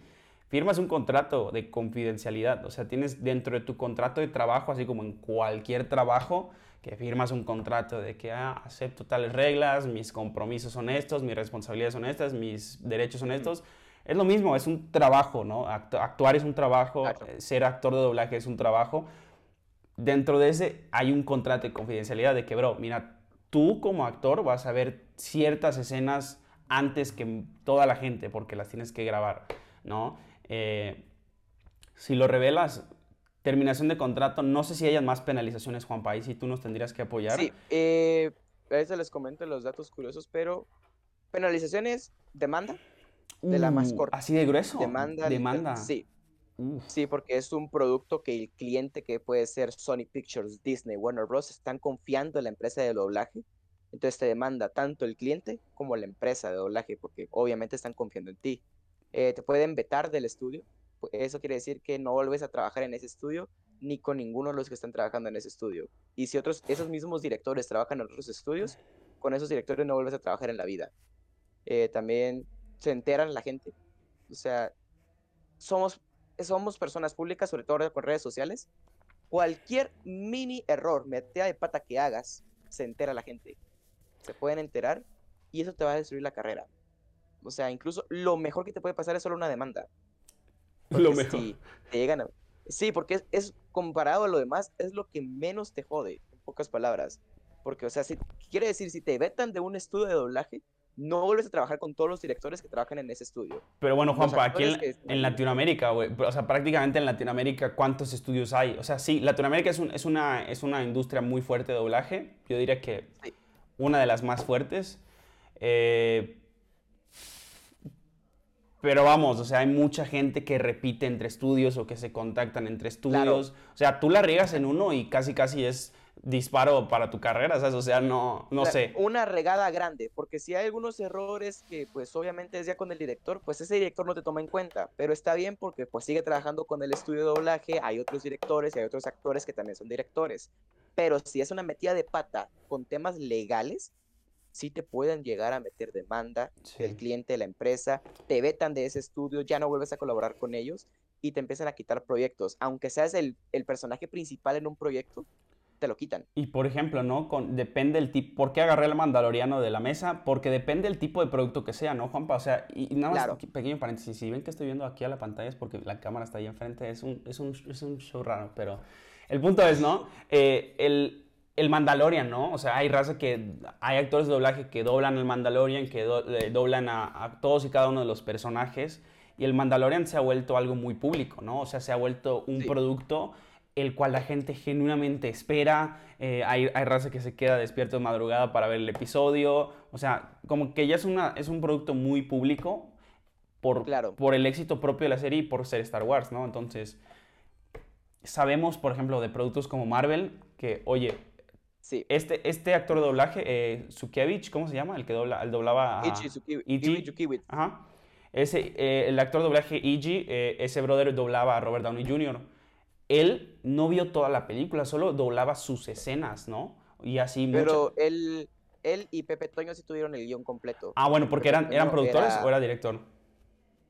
firmas un contrato de confidencialidad, o sea, tienes dentro de tu contrato de trabajo, así como en cualquier trabajo, que firmas un contrato de que ah, acepto tales reglas, mis compromisos son estos, mis responsabilidades son estas, mis derechos son estos. Es lo mismo, es un trabajo, ¿no? Actuar es un trabajo, eh, ser actor de doblaje es un trabajo. Dentro de ese hay un contrato de confidencialidad de que, bro, mira, tú como actor vas a ver ciertas escenas antes que toda la gente porque las tienes que grabar, ¿no? Eh, si lo revelas, terminación de contrato, no sé si hayan más penalizaciones, Juan País, y tú nos tendrías que apoyar. Sí, eh, a veces les comento los datos curiosos, pero penalizaciones, demanda, de la más uh, corta. ¿Así de grueso? Demanda. Demanda. Sí. Sí, porque es un producto que el cliente, que puede ser Sony Pictures, Disney, Warner Bros., están confiando en la empresa de doblaje. Entonces te demanda tanto el cliente como la empresa de doblaje, porque obviamente están confiando en ti. Eh, te pueden vetar del estudio, eso quiere decir que no vuelves a trabajar en ese estudio ni con ninguno de los que están trabajando en ese estudio. Y si otros, esos mismos directores trabajan en otros estudios, con esos directores no vuelves a trabajar en la vida. Eh, también se enteran la gente. O sea, somos, somos personas públicas, sobre todo con redes sociales. Cualquier mini error, metida de pata que hagas, se entera la gente. Se pueden enterar y eso te va a destruir la carrera. O sea, incluso lo mejor que te puede pasar es solo una demanda. Lo mejor. te llegan a... Sí, porque es, comparado a lo demás, es lo que menos te jode, en pocas palabras. Porque, o sea, si, quiere decir, si te vetan de un estudio de doblaje, no vuelves a trabajar con todos los directores que trabajan en ese estudio. Pero bueno, Juanpa, aquí en, Latinoamérica, güey, o sea, prácticamente en Latinoamérica, ¿cuántos estudios hay? O sea, sí, Latinoamérica es, es, una, es una industria muy fuerte de doblaje, yo diría que una de las más fuertes. Eh, pero vamos, o sea, hay mucha gente que repite entre estudios o que se contactan entre estudios. O sea, tú la riegas en uno y casi casi es disparo para tu carrera, ¿sabes? O sea, no, no sé. Una regada grande, porque si hay algunos errores que pues obviamente es ya con el director, pues ese director no te toma en cuenta, pero está bien porque pues sigue trabajando con el estudio de doblaje, hay otros directores y hay otros actores que también son directores. Pero si es una metida de pata con temas legales, sí te pueden llegar a meter demanda el cliente de la empresa, te vetan de ese estudio, ya no vuelves a colaborar con ellos y te empiezan a quitar proyectos. Aunque seas el, personaje principal en un proyecto, te lo quitan. Y por ejemplo, ¿no? Con, depende el tipo. ¿Por qué agarré el mandaloriano de la mesa? Porque depende el tipo de producto que sea, ¿no, Juanpa? O sea, y, nada más, pequeño paréntesis. Si ven que estoy viendo aquí a la pantalla es porque la cámara está ahí enfrente. Es un, es un, es un show raro, pero el punto es, ¿no? Eh, el, el Mandalorian, ¿no? O sea, hay raza que, hay actores de doblaje que doblan el Mandalorian, que doblan a, todos y cada uno de los personajes, y el Mandalorian se ha vuelto algo muy público, ¿no? O sea, se ha vuelto un producto el cual la gente genuinamente espera, eh, hay, hay, raza que se queda despierto de madrugada para ver el episodio, o sea, como que ya es, una, es un producto muy público por, claro. por el éxito propio de la serie y por ser Star Wars, ¿no? Entonces, sabemos, por ejemplo, de productos como Marvel, que, oye, Sí. Este, este actor de doblaje, eh, ¿cómo se llama? El que dobla, el doblaba a... Ichi, Ajá. Ese, eh, el actor de doblaje Ichi, eh, ese brother doblaba a Robert Downey Jr. Él no vio toda la película, solo doblaba sus escenas, ¿no? Y así Pero él, él y Pepe Toño sí tuvieron el guion completo. Ah, bueno, porque eran, eran productores o era director.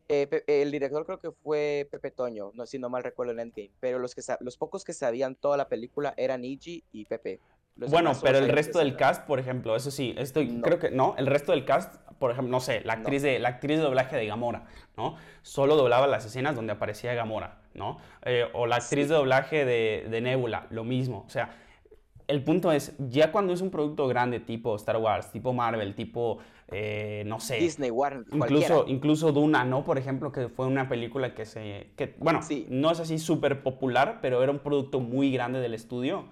Eh, el director creo que fue Pepe Toño, no, si no mal recuerdo en Endgame, pero los, que, los pocos que sabían toda la película eran Ichi y Pepe bueno, pero el resto del cast, por ejemplo, eso sí, estoy, creo que no, el resto del cast, por ejemplo, no sé, la actriz, de, la actriz de doblaje de Gamora, ¿no? Solo doblaba las escenas donde aparecía Gamora, ¿no? Eh, o la actriz de doblaje de, de, Nebula, lo mismo. O sea, el punto es, ya cuando es un producto grande tipo Star Wars, tipo Marvel, tipo, eh, no sé. Disney, Warner, incluso, incluso Duna, ¿no? Por ejemplo, que fue una película que se... Que, bueno, no es así súper popular, pero era un producto muy grande del estudio.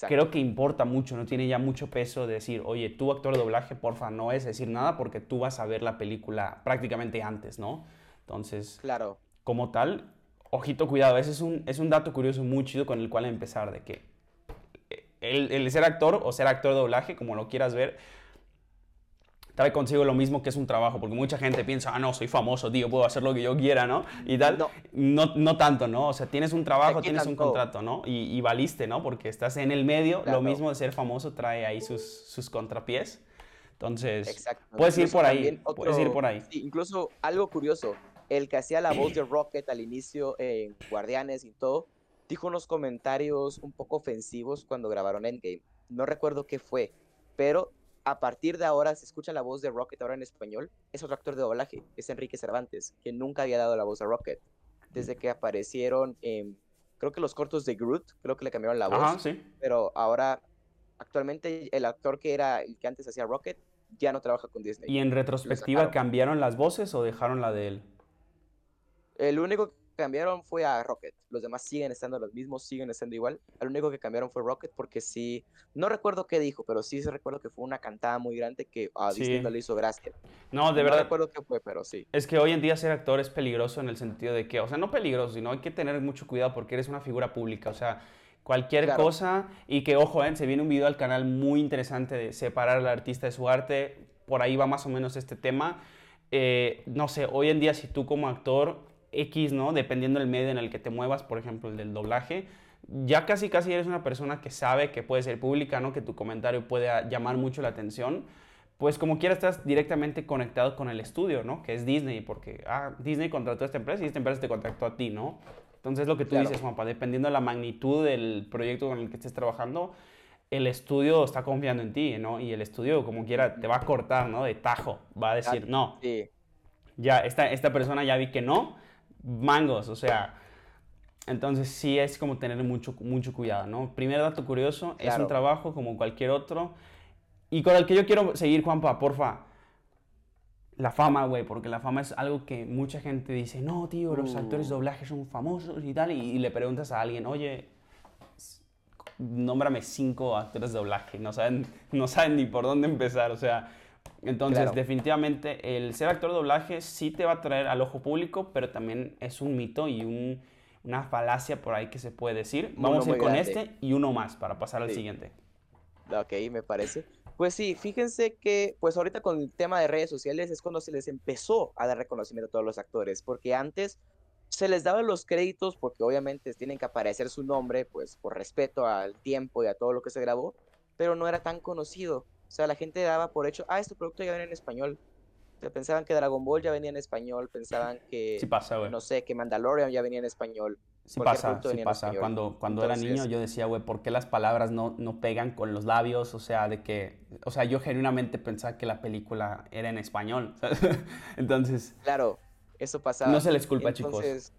Creo que importa mucho, no tiene ya mucho peso de decir, oye, tú actor de doblaje, porfa, no es decir nada porque tú vas a ver la película prácticamente antes, ¿no? Entonces, claro. como tal, ojito, cuidado, ese es un, es un dato curioso muy chido con el cual empezar, de que el, ser actor o ser actor de doblaje, como lo quieras ver, trae consigo lo mismo que es un trabajo, porque mucha gente piensa, ah, no, soy famoso, tío, puedo hacer lo que yo quiera, ¿no? Y tal, no, no, tanto, ¿no? O sea, tienes un trabajo, tienes un contrato, ¿no? Y, valiste, ¿no? Porque estás en el medio, lo mismo de ser famoso trae ahí sus, sus contrapiés. Entonces, puedes ir por ahí, puedes ir por ahí. incluso algo curioso, el que hacía la voz de Rocket al inicio en Guardianes y todo, dijo unos comentarios un poco ofensivos cuando grabaron Endgame. No recuerdo qué fue, pero a partir de ahora se escucha la voz de Rocket ahora en español. Es otro actor de doblaje, es Enrique Cervantes, que nunca había dado la voz a Rocket. Desde que aparecieron creo que los cortos de Groot, creo que le cambiaron la voz. sí. Pero ahora, actualmente, el actor que era el que antes hacía Rocket ya no trabaja con Disney. ¿Y en retrospectiva cambiaron las voces o dejaron la de él? El único cambiaron fue a Rocket. Los demás siguen estando los mismos, siguen estando igual. El único que cambiaron fue Rocket porque sí, no recuerdo qué dijo, pero sí se recuerdo que fue una cantada muy grande que a Disney no le hizo gracia. No, de verdad. No recuerdo qué fue, pero sí. Es que hoy en día ser actor es peligroso en el sentido de que, o sea, no peligroso, sino hay que tener mucho cuidado porque eres una figura pública, o sea, cualquier cosa y que, ojo, eh, se viene un video al canal muy interesante de separar al artista de su arte, por ahí va más o menos este tema. Eh, no sé, hoy en día si tú como actor X, ¿no? Dependiendo del medio en el que te muevas, por ejemplo, el del doblaje, ya casi casi eres una persona que sabe que puede ser pública, ¿no? Que tu comentario puede llamar mucho la atención. Pues como quiera estás directamente conectado con el estudio, ¿no? Que es Disney, porque ah, Disney contrató a esta empresa y esta empresa te contactó a ti, ¿no? Entonces lo que tú dices, Juanpa, dependiendo de la magnitud del proyecto con el que estés trabajando, el estudio está confiando en ti, ¿no? Y el estudio, como quiera, te va a cortar, ¿no? De tajo. Va a decir, no. Sí. Ya, esta, esta persona ya vi que no mangos, o sea, entonces sí es como tener mucho, mucho cuidado, ¿no? Primer dato curioso, es un trabajo como cualquier otro y con el que yo quiero seguir, Juanpa, porfa. La fama, güey, porque la fama es algo que mucha gente dice, no, tío, los actores de uh. doblaje son famosos y tal, y, le preguntas a alguien, oye, nómbrame cinco actores de doblaje, no saben, no saben ni por dónde empezar, o sea, entonces, definitivamente, el ser actor de doblaje sí te va a traer al ojo público, pero también es un mito y una falacia por ahí que se puede decir. Vamos a ir con este y uno más para pasar al siguiente. Ok, me parece. Pues sí, fíjense que pues ahorita con el tema de redes sociales es cuando se les empezó a dar reconocimiento a todos los actores, porque antes se les daba los créditos porque obviamente tienen que aparecer su nombre, pues por respeto al tiempo y a todo lo que se grabó, pero no era tan conocido. O sea, la gente daba por hecho, ah, este producto ya viene en español. O sea, pensaban que Dragon Ball ya venía en español, pensaban que, sí pasa, güey. no sé, que Mandalorian ya venía en español. Sí pasa, sí pasa. Cuando, cuando era niño yo decía, güey, ¿por qué las palabras no, no pegan con los labios? O sea, de que, o sea, yo genuinamente pensaba que la película era en español. Entonces... Claro, eso pasaba. No se les culpa, chicos.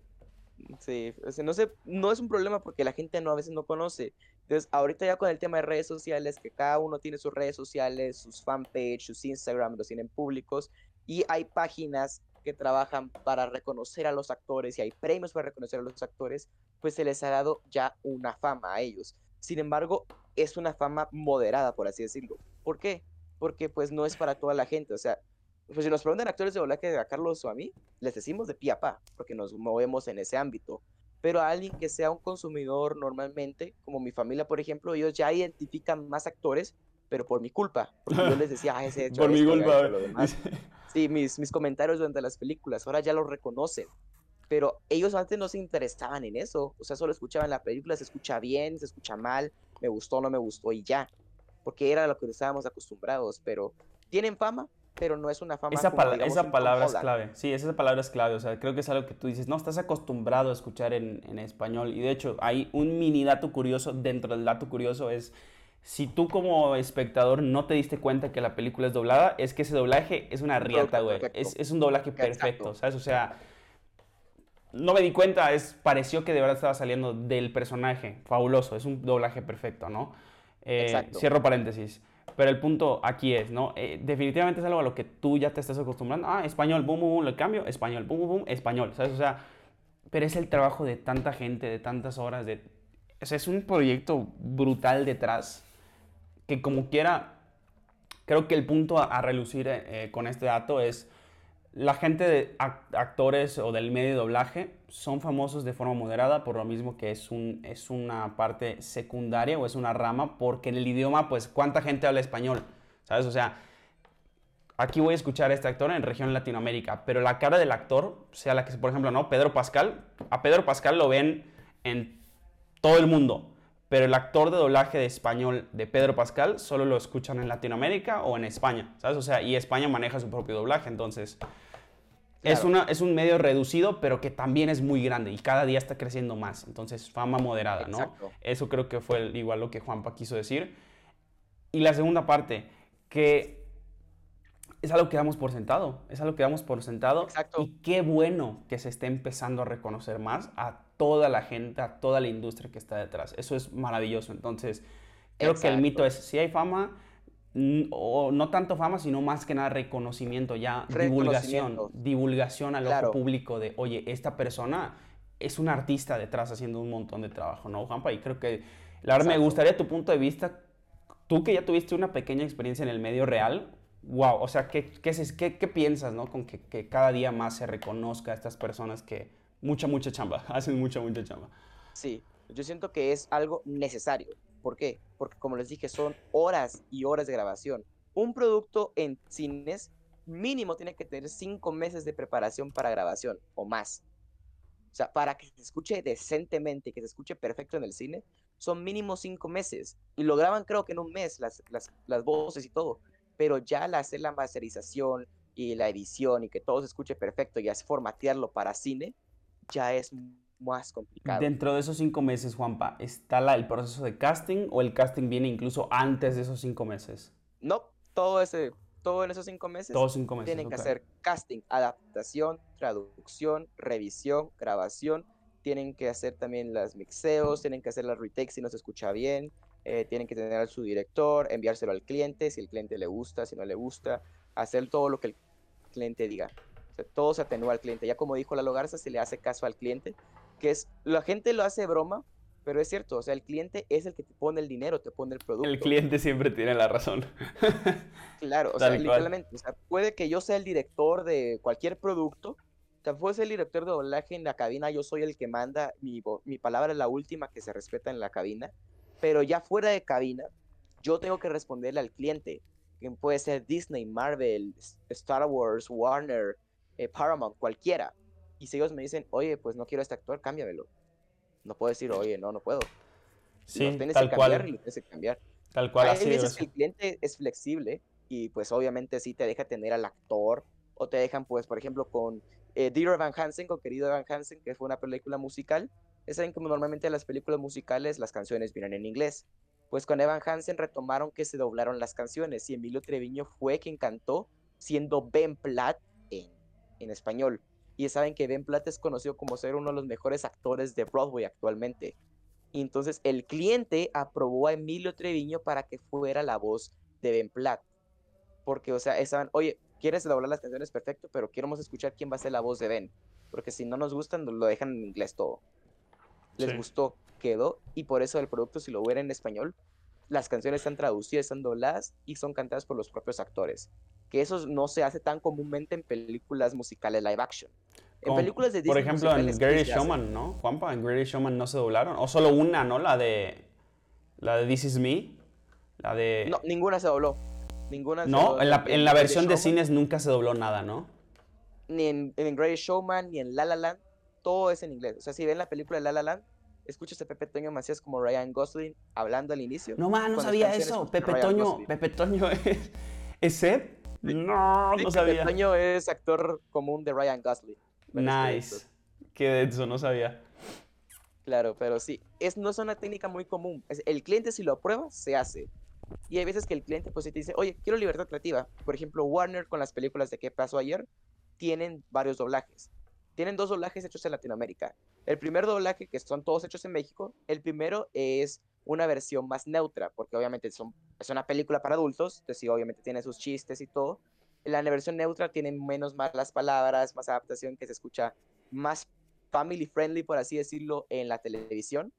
Sí, no, sé, no es un problema porque la gente no a veces no conoce. Entonces, ahorita ya con el tema de redes sociales, que cada uno tiene sus redes sociales, sus fanpage, sus Instagram, los tienen públicos, y hay páginas que trabajan para reconocer a los actores y hay premios para reconocer a los actores, pues se les ha dado ya una fama a ellos. Sin embargo, es una fama moderada, por así decirlo. ¿Por qué? Porque pues no es para toda la gente. O sea, pues si nos preguntan actores de doblaje a Carlos o a mí, les decimos de pie a pa, porque nos movemos en ese ámbito pero a alguien que sea un consumidor normalmente, como mi familia, por ejemplo, ellos ya identifican más actores, pero por mi culpa, porque yo les decía, ah, ese hecho por mi culpa. Sí, mis, mis comentarios durante las películas, ahora ya lo reconocen, pero ellos antes no se interesaban en eso, o sea, solo escuchaban la película, se escucha bien, se escucha mal, me gustó, no me gustó y ya, porque era lo que estábamos acostumbrados, pero tienen fama, pero no es una fama. Esa, esa palabra es clave, sí, esa palabra es clave, o sea, creo que es algo que tú dices, no, estás acostumbrado a escuchar en, en español y de hecho hay un mini dato curioso dentro del dato curioso es, si tú como espectador no te diste cuenta que la película es doblada, es que ese doblaje es una riata, güey, es, es, un doblaje perfecto, ¿sabes? O sea, no me di cuenta, es, pareció que de verdad estaba saliendo del personaje, fabuloso, es un doblaje perfecto, ¿no? Eh, cierro paréntesis. Pero el punto aquí es, ¿no? Eh, definitivamente es algo a lo que tú ya te estás acostumbrando. Ah, español, boom, boom, boom, le cambio, español, boom, boom, boom, español, ¿sabes? O sea, pero es el trabajo de tanta gente, de tantas horas, de... O es un proyecto brutal detrás que como quiera, creo que el punto a, relucir eh, con este dato es la gente de actores o del medio de doblaje son famosos de forma moderada por lo mismo que es, un, es una parte secundaria o es una rama porque en el idioma pues cuánta gente habla español, ¿sabes? O sea, aquí voy a escuchar a este actor en región Latinoamérica, pero la cara del actor, sea la que, por ejemplo, ¿no? Pedro Pascal, a Pedro Pascal lo ven en todo el mundo, pero el actor de doblaje de español de Pedro Pascal solo lo escuchan en Latinoamérica o en España, ¿sabes? O sea, y España maneja su propio doblaje, entonces es, una, es un medio reducido, pero que también es muy grande y cada día está creciendo más. Entonces, fama moderada, ¿no? Eso creo que fue igual lo que Juanpa quiso decir. Y la segunda parte, que es algo que damos por sentado, es algo que damos por sentado. Exacto. Y qué bueno que se esté empezando a reconocer más a toda la gente, a toda la industria que está detrás. Eso es maravilloso. Entonces, creo que el mito es, si hay fama, o no tanto fama, sino más que nada reconocimiento, ya divulgación, divulgación al ojo público de, oye, esta persona es un artista detrás haciendo un montón de trabajo, ¿no, Juanpa? Y creo que, la verdad, me gustaría tu punto de vista, tú que ya tuviste una pequeña experiencia en el medio real, wow, o sea, ¿qué, qué, qué, qué piensas, ¿no? Con que, que, cada día más se reconozca a estas personas que mucha, mucha chamba, hacen mucha, mucha chamba. Sí, yo siento que es algo necesario. ¿Por qué? Porque como les dije, son horas y horas de grabación. Un producto en cines mínimo tiene que tener cinco meses de preparación para grabación o más. O sea, para que se escuche decentemente, que se escuche perfecto en el cine, son mínimo cinco meses. Y lo graban creo que en un mes, las, las, las voces y todo. Pero ya al hacer la masterización y la edición y que todo se escuche perfecto y es formatearlo para cine, ya es más complicado. Dentro de esos cinco meses, Juanpa, ¿está la, el proceso de casting o el casting viene incluso antes de esos cinco meses? No, todo ese, todo en esos cinco meses. Todos cinco meses. Tienen que hacer casting, adaptación, traducción, revisión, grabación. Tienen que hacer también las mixeos, tienen que hacer las retakes si no se escucha bien. Eh, tienen que tener a su director, enviárselo al cliente si el cliente le gusta, si no le gusta, hacer todo lo que el cliente diga. Todo se atenúa al cliente. Ya como dijo la Garza, se le hace caso al cliente que es, la gente lo hace broma, pero es cierto, o sea, el cliente es el que te pone el dinero, te pone el producto. El cliente siempre tiene la razón. claro, o sea, literalmente, o sea, puede que yo sea el director de cualquier producto, o sea, puede ser el director de doblaje en la cabina, yo soy el que manda, mi, mi palabra es la última que se respeta en la cabina, pero ya fuera de cabina, yo tengo que responderle al cliente, que puede ser Disney, Marvel, Star Wars, Warner, eh, Paramount, cualquiera. Y si ellos me dicen, oye, pues no quiero este actor, cámbiamelo. No puedo decir, oye, no, no puedo. Sí, tal cual. tienes que cambiar. Tal cual. Hay veces que el cliente es flexible y pues obviamente sí te deja tener al actor o te dejan pues, por ejemplo, con eh, Dear Van Hansen, con Querido Van Hansen, que fue una película musical. Es saben como normalmente las películas musicales las canciones vienen en inglés. Pues con Evan Hansen retomaron que se doblaron las canciones y Emilio Treviño fue quien cantó siendo Ben Platt en, en español y saben que Ben Platt es conocido como ser uno de los mejores actores de Broadway actualmente. Y entonces el cliente aprobó a Emilio Treviño para que fuera la voz de Ben Platt. Porque, o sea, estaban, oye, quieres doblar las canciones perfecto, pero queremos escuchar quién va a ser la voz de Ben. Porque si no nos gustan, lo dejan en inglés todo. Les gustó, quedó, y por eso el producto, si lo hubiera en español, las canciones están traducidas, están dobladas y son cantadas por los propios actores que eso no se hace tan comúnmente en películas musicales live action. En películas de Disney Por ejemplo, en Greatest Showman, ¿no? Juanpa, en Greatest Showman no se doblaron. O solo una, ¿no? La de. La de This Is Me. La de. No, ninguna se dobló. Ninguna No, en la, en la versión de cines nunca se dobló nada, ¿no? Ni en, en Greatest Showman, ni en La La Land. Todo es en inglés. O sea, si ven la película de La La Land, escuchas a Pepe Toño Macías como Ryan Gosling hablando al inicio. No, man, no sabía eso. Pepe Toño, Pepe Toño es, es no, no sabía. Toño es actor común de Ryan Gosling. Nice. Qué denso, no sabía. Claro, pero sí, es, no es una técnica muy común. el cliente si lo aprueba, se hace. Y hay veces que el cliente pues te dice, oye, quiero libertad creativa. Por ejemplo, Warner con las películas de ¿Qué pasó ayer? Tienen varios doblajes. Tienen dos doblajes hechos en Latinoamérica. El primer doblaje, que son todos hechos en México, el primero es una versión más neutra, porque obviamente son, es una película para adultos, entonces obviamente tiene sus chistes y todo. La versión neutra tiene menos malas palabras, más adaptación que se escucha más family friendly, por así decirlo, en la televisión,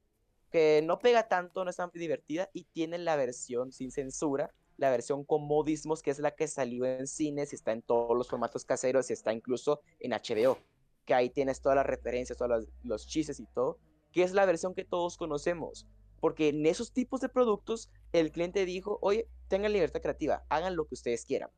que no pega tanto, no es tan divertida, y tiene la versión sin censura, la versión con modismos, que es la que salió en cines y está en todos los formatos caseros y está incluso en HBO, que ahí tienes todas las referencias, todos los, chistes y todo, que es la versión que todos conocemos. Porque en esos tipos de productos, el cliente dijo, oye, tengan libertad creativa, hagan lo que ustedes quieran.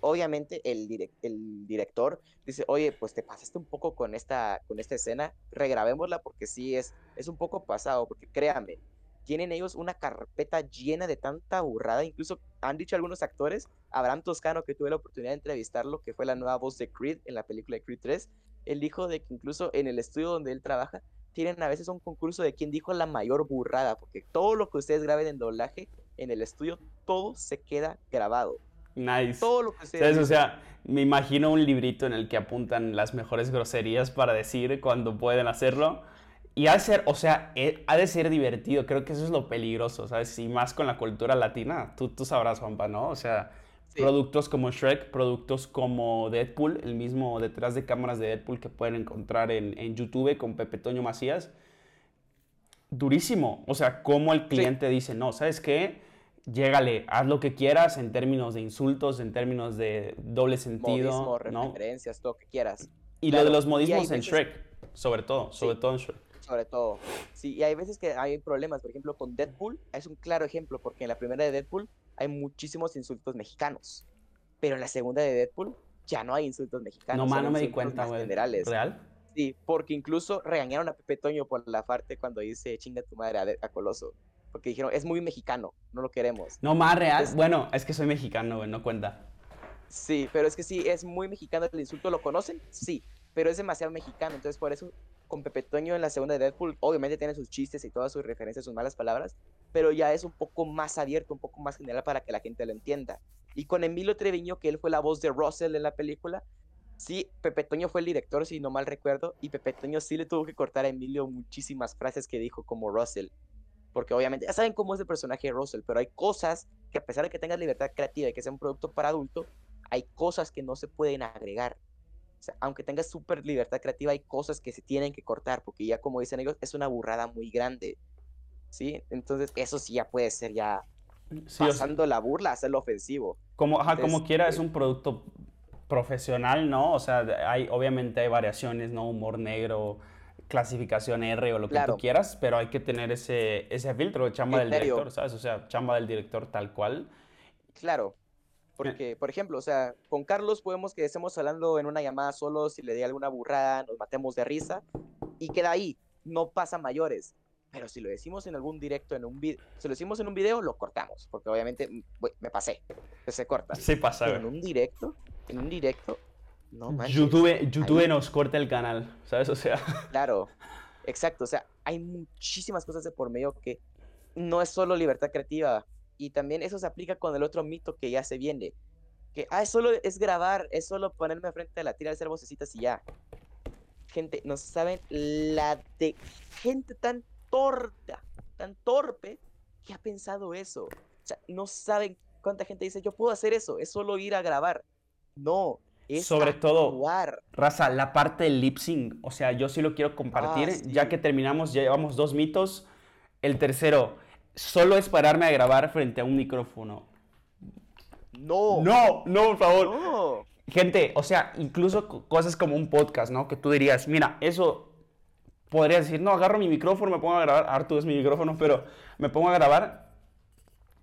Obviamente el, el director dice, oye, pues te pasaste un poco con esta, con esta escena, regrabémosla porque sí es, es un poco pasado, porque créame, tienen ellos una carpeta llena de tanta burrada, incluso han dicho algunos actores, Abraham Toscano, que tuve la oportunidad de entrevistarlo, que fue la nueva voz de Creed en la película de Creed 3, él dijo de que incluso en el estudio donde él trabaja, tienen a veces un concurso de quién dijo la mayor burrada, porque todo lo que ustedes graben en doblaje en el estudio, todo se queda grabado. Nice. Todo lo que sea. O sea, me imagino un librito en el que apuntan las mejores groserías para decir cuando pueden hacerlo. Y ha de ser, o sea, eh, ha de ser divertido. Creo que eso es lo peligroso, ¿sabes? Y más con la cultura latina. Tú, tú sabrás, Juanpa, ¿no? O sea, productos como Shrek, productos como Deadpool, el mismo detrás de cámaras de Deadpool que pueden encontrar en, en YouTube con Pepe Toño Macías. Durísimo. O sea, cómo el cliente dice, no, ¿sabes qué? llégale, haz lo que quieras en términos de insultos, en términos de doble sentido. Modismo, referencias, todo lo que quieras. Y lo de los modismos en Shrek, sobre todo, sobre todo en Shrek. Sobre todo. Sí, y hay veces que hay problemas, por ejemplo, con Deadpool, es un claro ejemplo, porque en la primera de Deadpool hay muchísimos insultos mexicanos, pero en la segunda de Deadpool ya no hay insultos mexicanos. No, más no me di cuenta, güey. ¿Real? Sí, porque incluso regañaron a Pepe Toño por la parte cuando dice chinga tu madre a Coloso porque dijeron, es muy mexicano, no lo queremos. No, más real. bueno, es que soy mexicano, güey, no cuenta. Sí, pero es que sí, es muy mexicano el insulto, ¿lo conocen? Sí, pero es demasiado mexicano, entonces por eso con Pepe Toño en la segunda de Deadpool, obviamente tiene sus chistes y todas sus referencias, sus malas palabras, pero ya es un poco más abierto, un poco más general para que la gente lo entienda. Y con Emilio Treviño, que él fue la voz de Russell en la película, sí, Pepe Toño fue el director, si no mal recuerdo, y Pepe Toño sí le tuvo que cortar a Emilio muchísimas frases que dijo como Russell porque obviamente ya saben cómo es el personaje de Russell, pero hay cosas que a pesar de que tengas libertad creativa y que sea un producto para adulto, hay cosas que no se pueden agregar. O sea, aunque tengas súper libertad creativa, hay cosas que se tienen que cortar, porque ya como dicen ellos, es una burrada muy grande. ¿Sí? Entonces eso sí ya puede ser ya pasando la burla, hacerlo ofensivo. Como, como quiera, es un producto profesional, ¿no? O sea, hay, obviamente hay variaciones, ¿no? Humor negro, clasificación R o lo que tú quieras, pero hay que tener ese, ese filtro, chamba del director, ¿sabes? O sea, chamba del director tal cual. Claro, porque, por ejemplo, o sea, con Carlos podemos que estemos hablando en una llamada solo, si le di alguna burrada, nos matemos de risa y queda ahí, no pasa mayores. Pero si lo decimos en algún directo, en un video, si lo decimos en un video, lo cortamos, porque obviamente mm, me pasé, se corta. Sí pasa. Pero en un directo, en un directo, YouTube, YouTube nos corta el canal, ¿sabes? O sea. Claro, exacto. O sea, hay muchísimas cosas de por medio que no es solo libertad creativa. Y también eso se aplica con el otro mito que ya se viene. Que, ah, es solo es grabar, es solo ponerme frente a la tira de hacer vocecitas y ya. Gente, no saben la de gente tan torta, tan torpe, que ha pensado eso. O sea, no saben cuánta gente dice, yo puedo hacer eso, es solo ir a grabar. No, sobre todo, Raza, la parte del lip sync, o sea, yo sí lo quiero compartir, ah, ya que terminamos, ya llevamos dos mitos. El tercero, solo es pararme a grabar frente a un micrófono. No. No, no, por favor. Gente, o sea, incluso cosas como un podcast, ¿no? Que tú dirías, mira, eso podría decir, no, agarro mi micrófono, me pongo a grabar, Artu es mi micrófono, pero me pongo a grabar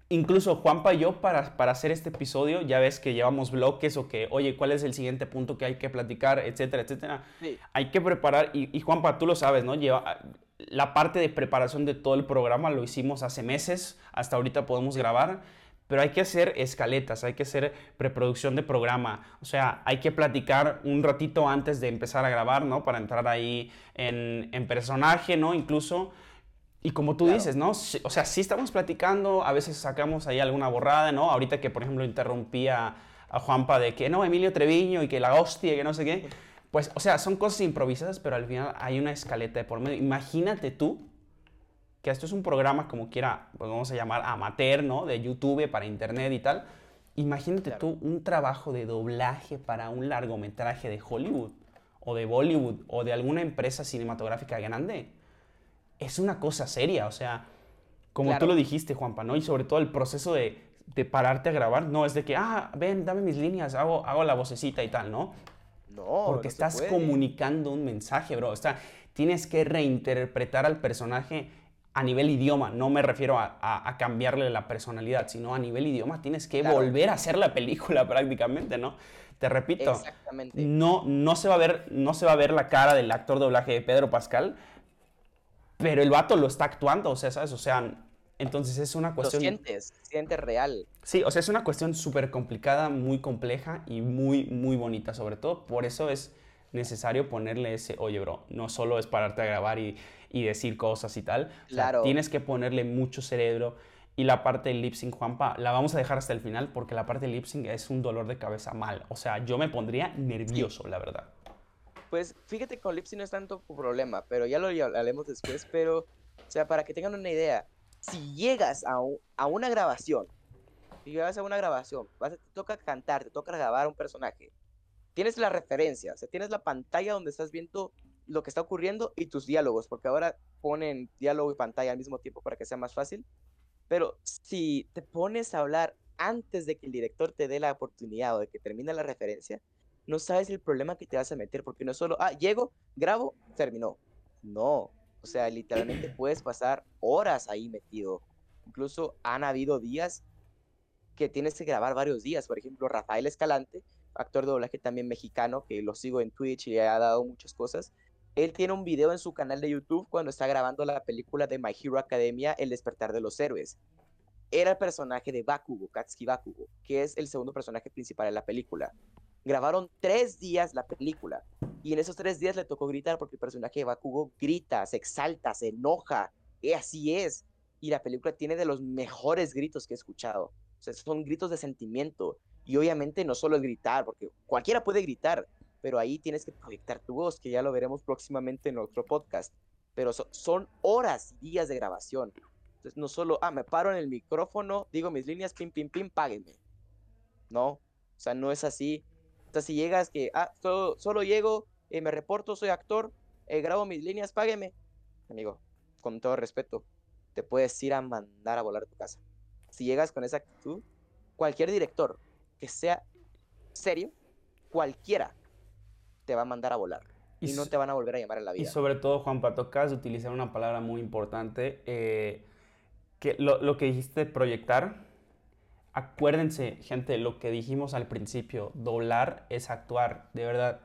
incluso Juanpa y yo para, para hacer este episodio, ya ves que llevamos bloques o que, oye, ¿cuál es el siguiente punto que hay que platicar, etcétera, etcétera? Hay que preparar, y, Juanpa, tú lo sabes, ¿no? Lleva, la parte de preparación de todo el programa lo hicimos hace meses, hasta ahorita podemos grabar, pero hay que hacer escaletas, hay que hacer preproducción de programa, o sea, hay que platicar un ratito antes de empezar a grabar, ¿no? Para entrar ahí en, en personaje, ¿no? Incluso y como tú dices, ¿no? O sea, sí estamos platicando, a veces sacamos ahí alguna borrada, ¿no? Ahorita que, por ejemplo, interrumpía a Juanpa de que no, Emilio Treviño y que la hostia, que no sé qué. Pues, o sea, son cosas improvisadas, pero al final hay una escaleta de por medio. Imagínate tú que esto es un programa como quiera, pues vamos a llamar amateur, ¿no? De YouTube para internet y tal. Imagínate tú un trabajo de doblaje para un largometraje de Hollywood o de Bollywood o de alguna empresa cinematográfica grande. Es una cosa seria, o sea, como tú lo dijiste, Juanpa, ¿no? Y sobre todo el proceso de, de, pararte a grabar, no es de que, ah, ven, dame mis líneas, hago, hago la vocecita y tal, ¿no? No, Porque estás comunicando un mensaje, bro. O sea, tienes que reinterpretar al personaje a nivel idioma, no me refiero a, cambiarle la personalidad, sino a nivel idioma tienes que volver a hacer la película prácticamente, ¿no? Te repito, no, no, se va a ver, no se va a ver la cara del actor doblaje de Pedro Pascal, pero el vato lo está actuando, o sea, ¿sabes? O sea, entonces es una cuestión... Lo sientes, sientes real. Sí, o sea, es una cuestión súper complicada, muy compleja y muy, muy bonita, sobre todo. Por eso es necesario ponerle ese, oye, bro, no solo es pararte a grabar y, decir cosas y tal. Claro. tienes que ponerle mucho cerebro. Y la parte del lip sync, Juanpa, la vamos a dejar hasta el final porque la parte del lip sync es un dolor de cabeza mal. O sea, yo me pondría nervioso, la verdad. Pues fíjate, con lip sync no es tanto problema, pero ya lo hablaremos después. Pero, o sea, para que tengan una idea, si llegas a, una grabación, si llegas a una grabación, te toca cantar, te toca grabar un personaje tienes la referencia, o sea, tienes la pantalla donde estás viendo lo que está ocurriendo y tus diálogos, porque ahora ponen diálogo y pantalla al mismo tiempo para que sea más fácil. Pero si te pones a hablar antes de que el director te dé la oportunidad o de que termine la referencia, no sabes el problema que te vas a meter, porque no es solo, ah, llego, grabo, terminó. No, o sea, literalmente puedes pasar horas ahí metido. Incluso han habido días que tienes que grabar varios días. Por ejemplo, Rafael Escalante actor de doblaje también mexicano, que lo sigo en Twitch y ha dado muchas cosas. Él tiene un video en su canal de YouTube cuando está grabando la película de My Hero Academia, El despertar de los héroes. Era el personaje de Bakugo, Katsuki Bakugo, que es el segundo personaje principal de la película. Grabaron tres días la película y en esos tres días le tocó gritar porque el personaje de Bakugo grita, se exalta, se enoja. Y así es. Y la película tiene de los mejores gritos que he escuchado. O sea, son gritos de sentimiento. Y obviamente no solo es gritar, porque cualquiera puede gritar, pero ahí tienes que proyectar tu voz, que ya lo veremos próximamente en otro podcast. Pero son horas y días de grabación. Entonces, no solo, ah, me paro en el micrófono, digo mis líneas, pim, pim, pim, páguenme. No, o sea, no es así. Entonces, si llegas que, ah, solo, solo llego, eh, me reporto, soy actor, eh, grabo mis líneas, págueme. Amigo, con todo respeto, te puedes ir a mandar a volar a tu casa. Si llegas con esa actitud, cualquier director, que sea serio, cualquiera te va a mandar a volar. Y, no te van a volver a llamar en la vida. Y sobre todo, Juan, tocas utilizar una palabra muy importante, eh, que lo, que dijiste proyectar, acuérdense, gente, lo que dijimos al principio, doblar es actuar, de verdad.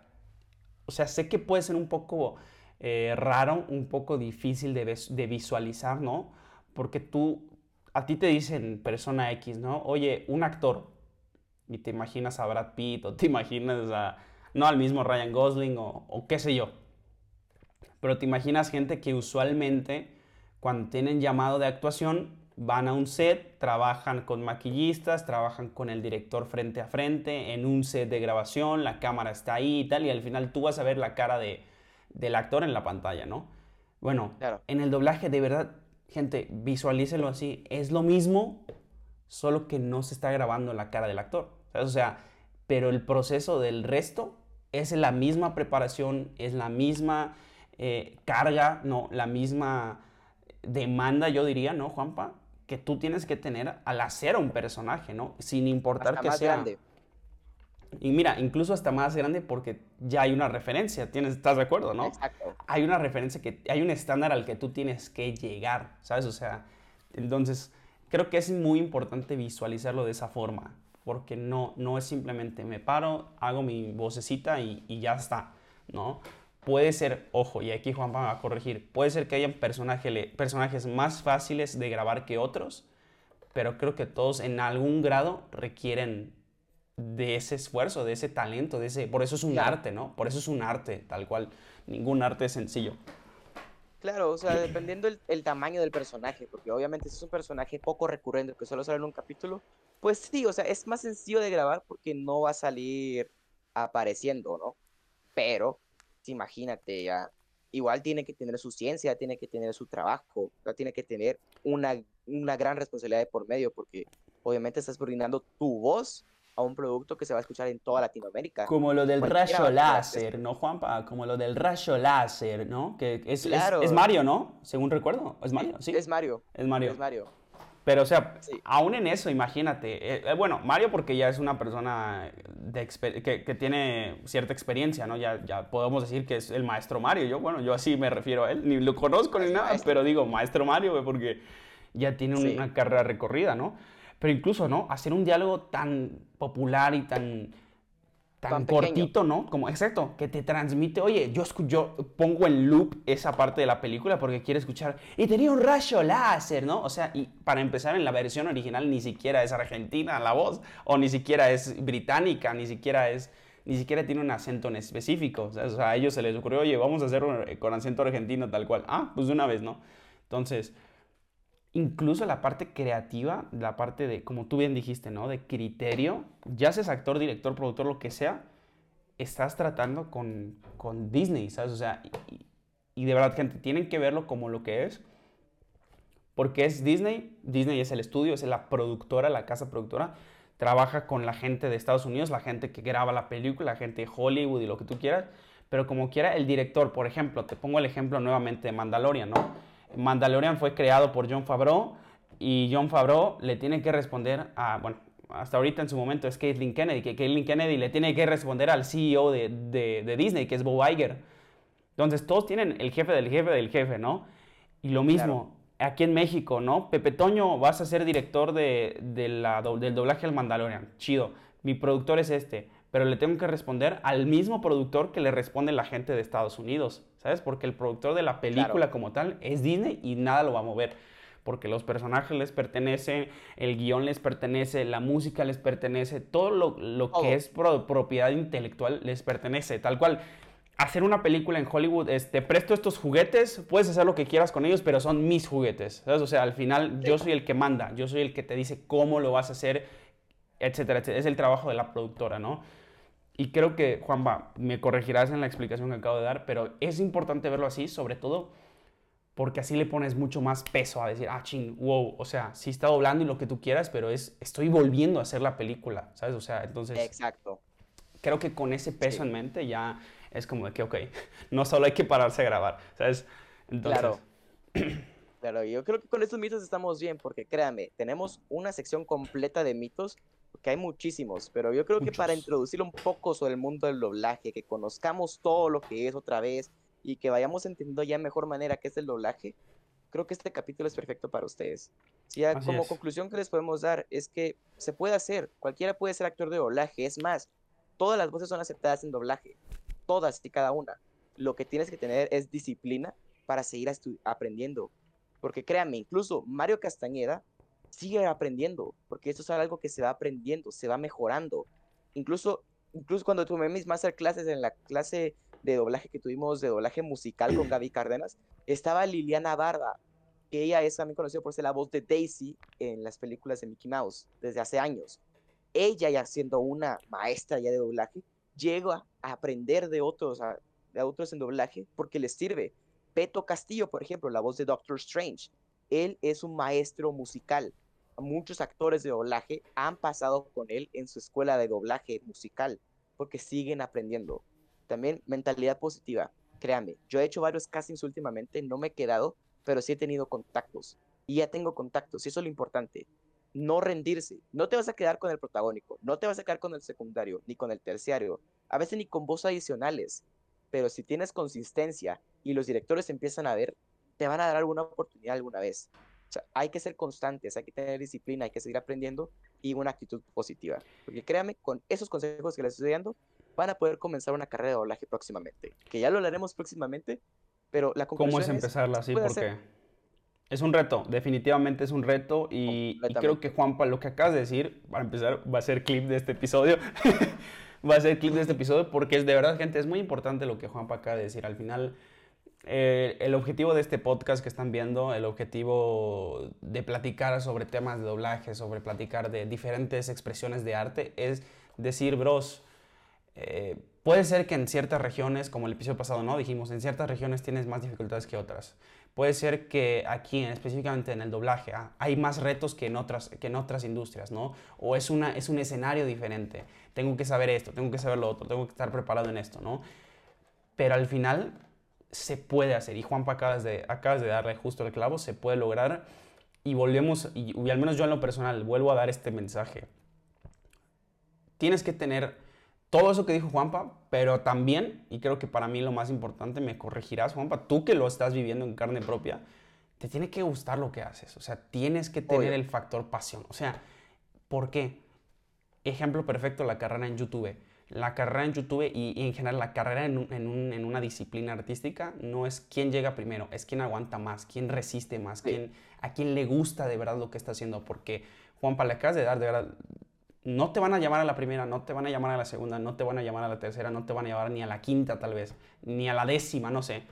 O sea, sé que puede ser un poco eh, raro, un poco difícil de, de, visualizar, ¿no? Porque tú, a ti te dicen persona X, ¿no? Oye, un actor, y te imaginas a Brad Pitt o te imaginas a, no al mismo Ryan Gosling o, qué sé yo. Pero te imaginas gente que usualmente cuando tienen llamado de actuación van a un set, trabajan con maquillistas, trabajan con el director frente a frente en un set de grabación, la cámara está ahí y tal, y al final tú vas a ver la cara de, del actor en la pantalla, ¿no? Bueno, en el doblaje de verdad, gente, visualícelo así, es lo mismo, solo que no se está grabando la cara del actor. O sea, pero el proceso del resto es la misma preparación, es la misma eh, carga, ¿no? La misma demanda, yo diría, ¿no, Juanpa? Que tú tienes que tener al hacer un personaje, ¿no? Sin importar que sea... Grande. Y mira, incluso hasta más grande porque ya hay una referencia, ¿tienes, ¿estás de acuerdo, no? Exacto. Hay una referencia que hay un estándar al que tú tienes que llegar, ¿sabes? O sea, entonces creo que es muy importante visualizarlo de esa forma porque no, no es simplemente me paro, hago mi vocecita y, y ya está, ¿no? Puede ser, ojo, y aquí Juan va a corregir, puede ser que hayan personajes más fáciles de grabar que otros, pero creo que todos en algún grado requieren de ese esfuerzo, de ese talento, de ese, por eso es un arte, ¿no? Por eso es un arte, tal cual. Ningún arte es sencillo. Claro, o sea, dependiendo el, el tamaño del personaje, porque obviamente si es un personaje poco recurrente que solo sale en un capítulo, pues sí, o sea, es más sencillo de grabar porque no va a salir apareciendo, ¿no? Pero, imagínate ya igual tiene que tener su ciencia, tiene que tener su trabajo, tiene que tener una, una gran responsabilidad de por medio, porque obviamente estás brindando tu voz a un producto que se va a escuchar en toda Latinoamérica. Como lo del rayo láser, ¿no, Juanpa? Como lo del rayo láser, ¿no? Que es, es, Mario, ¿no? Según recuerdo. ¿Es Mario? Sí. Es Mario. Es Mario. Es Mario. Pero, o sea, aún en eso, imagínate. Eh, eh, bueno, Mario porque ya es una persona de que, que, tiene cierta experiencia, ¿no? Ya, ya podemos decir que es el maestro Mario. Yo, bueno, yo así me refiero a él. Ni lo conozco ni nada, pero digo maestro Mario porque ya tiene una carrera recorrida, ¿no? Pero incluso, ¿no? Hacer un diálogo tan popular y tan tan, cortito, ¿no? Como, exacto, que te transmite, oye, yo, yo pongo en loop esa parte de la película porque quiero escuchar, y tenía un rayo láser, ¿no? O sea, y para empezar, en la versión original ni siquiera es argentina la voz, o ni siquiera es británica, ni siquiera es, ni siquiera tiene un acento en específico. O sea, a ellos se les ocurrió, oye, vamos a hacerlo con acento argentino tal cual. Ah, pues de una vez, ¿no? Entonces, incluso la parte creativa, la parte de, como tú bien dijiste, ¿no? De criterio, ya seas actor, director, productor, lo que sea, estás tratando con, con Disney, ¿sabes? O sea, y, y, de verdad, gente, tienen que verlo como lo que es, porque es Disney, Disney es el estudio, es la productora, la casa productora, trabaja con la gente de Estados Unidos, la gente que graba la película, la gente de Hollywood y lo que tú quieras, pero como quiera, el director, por ejemplo, te pongo el ejemplo nuevamente de Mandalorian, ¿no? Mandalorian fue creado por John Favreau y John Favreau le tiene que responder a, bueno, hasta ahorita en su momento es Caitlin Kennedy, que Caitlin Kennedy le tiene que responder al CEO de, de, Disney, que es Bob Iger. Entonces todos tienen el jefe del jefe del jefe, ¿no? Y lo mismo aquí en México, ¿no? Pepe Toño, vas a ser director de, de la, del doblaje al Mandalorian. Chido. Mi productor es este pero le tengo que responder al mismo productor que le responde la gente de Estados Unidos, ¿sabes? Porque el productor de la película como tal es Disney y nada lo va a mover. Porque los personajes les pertenecen, el guion les pertenece, la música les pertenece, todo lo, que es propiedad intelectual les pertenece. Tal cual, hacer una película en Hollywood es, te presto estos juguetes, puedes hacer lo que quieras con ellos, pero son mis juguetes. ¿sabes? O sea, al final yo soy el que manda, yo soy el que te dice cómo lo vas a hacer, etcétera, etcétera. Es el trabajo de la productora, ¿no? Y creo que, Juanba, me corregirás en la explicación que acabo de dar, pero es importante verlo así, sobre todo porque así le pones mucho más peso a decir, ah, ching, wow, o sea, sí está doblando y lo que tú quieras, pero es, estoy volviendo a hacer la película, ¿sabes? O sea, entonces... Exacto. Creo que con ese peso en mente ya es como de que, ok, no solo hay que pararse a grabar, ¿sabes? Entonces... Claro. Claro, yo creo que con estos mitos estamos bien, porque créame, tenemos una sección completa de mitos que hay muchísimos, pero yo creo que para introducir un poco sobre el mundo del doblaje, que conozcamos todo lo que es otra vez y que vayamos entendiendo ya mejor manera qué es el doblaje, creo que este capítulo es perfecto para ustedes. Si como conclusión que les podemos dar es que se puede hacer, cualquiera puede ser actor de doblaje, es más, todas las voces son aceptadas en doblaje, todas y cada una. Lo que tienes que tener es disciplina para seguir aprendiendo, porque créanme, incluso Mario Castañeda sigue aprendiendo, porque esto es algo que se va aprendiendo, se va mejorando. Incluso, incluso cuando tuve mis clases en la clase de doblaje que tuvimos de doblaje musical con Gaby Cárdenas, estaba Liliana Barba, que ella es también conocida por ser la voz de Daisy en las películas de Mickey Mouse desde hace años. Ella ya siendo una maestra ya de doblaje, llega a aprender de otros, de otros en doblaje porque les sirve. Peto Castillo, por ejemplo, la voz de Doctor Strange, él es un maestro musical. Muchos actores de doblaje han pasado con él en su escuela de doblaje musical porque siguen aprendiendo. También mentalidad positiva. Créanme, yo he hecho varios castings últimamente, no me he quedado, pero sí he tenido contactos. Y ya tengo contactos, y eso es lo importante. No rendirse. No te vas a quedar con el protagónico, no te vas a quedar con el secundario, ni con el terciario, a veces ni con voz adicionales. Pero si tienes consistencia y los directores empiezan a ver, te van a dar alguna oportunidad alguna vez. O sea, hay que ser constantes, hay que tener disciplina, hay que seguir aprendiendo y una actitud positiva. Porque créame, con esos consejos que les estoy dando, van a poder comenzar una carrera de doblaje próximamente. Que ya lo hablaremos próximamente, pero la conclusión ¿Cómo es empezarla así? Porque es un reto, definitivamente es un reto y, y, creo que Juanpa, lo que acabas de decir, para empezar, va a ser clip de este episodio. va a ser clip de este episodio porque es de verdad, gente, es muy importante lo que Juanpa acaba de decir. Al final eh, el objetivo de este podcast que están viendo, el objetivo de platicar sobre temas de doblaje, sobre platicar de diferentes expresiones de arte, es decir, bros, eh, puede ser que en ciertas regiones, como el episodio pasado, ¿no? Dijimos, en ciertas regiones tienes más dificultades que otras. Puede ser que aquí, específicamente en el doblaje, ah, hay más retos que en, otras, que en otras industrias, ¿no? O es, una, es un escenario diferente. Tengo que saber esto, tengo que saber lo otro, tengo que estar preparado en esto, ¿no? Pero al final se puede hacer. Y Juanpa, acabas de, acabas de darle justo el clavo, se puede lograr. Y volvemos, y, y al menos yo en lo personal, vuelvo a dar este mensaje. Tienes que tener todo eso que dijo Juanpa, pero también, y creo que para mí lo más importante, me corregirás, Juanpa, tú que lo estás viviendo en carne propia, te tiene que gustar lo que haces. O sea, tienes que tener el factor pasión. O sea, ¿por qué? Ejemplo perfecto, la carrera en YouTube. La carrera en YouTube y, en general la carrera en, en, una disciplina artística no es quién llega primero, es quién aguanta más, quién resiste más, quién, a quién le gusta de verdad lo que está haciendo. Porque Juanpa, le acabas de dar de verdad no te van a llamar a la primera, no te van a llamar a la segunda, no te van a llamar a la tercera, no te van a llamar ni a la quinta tal vez, ni a la décima, no sé.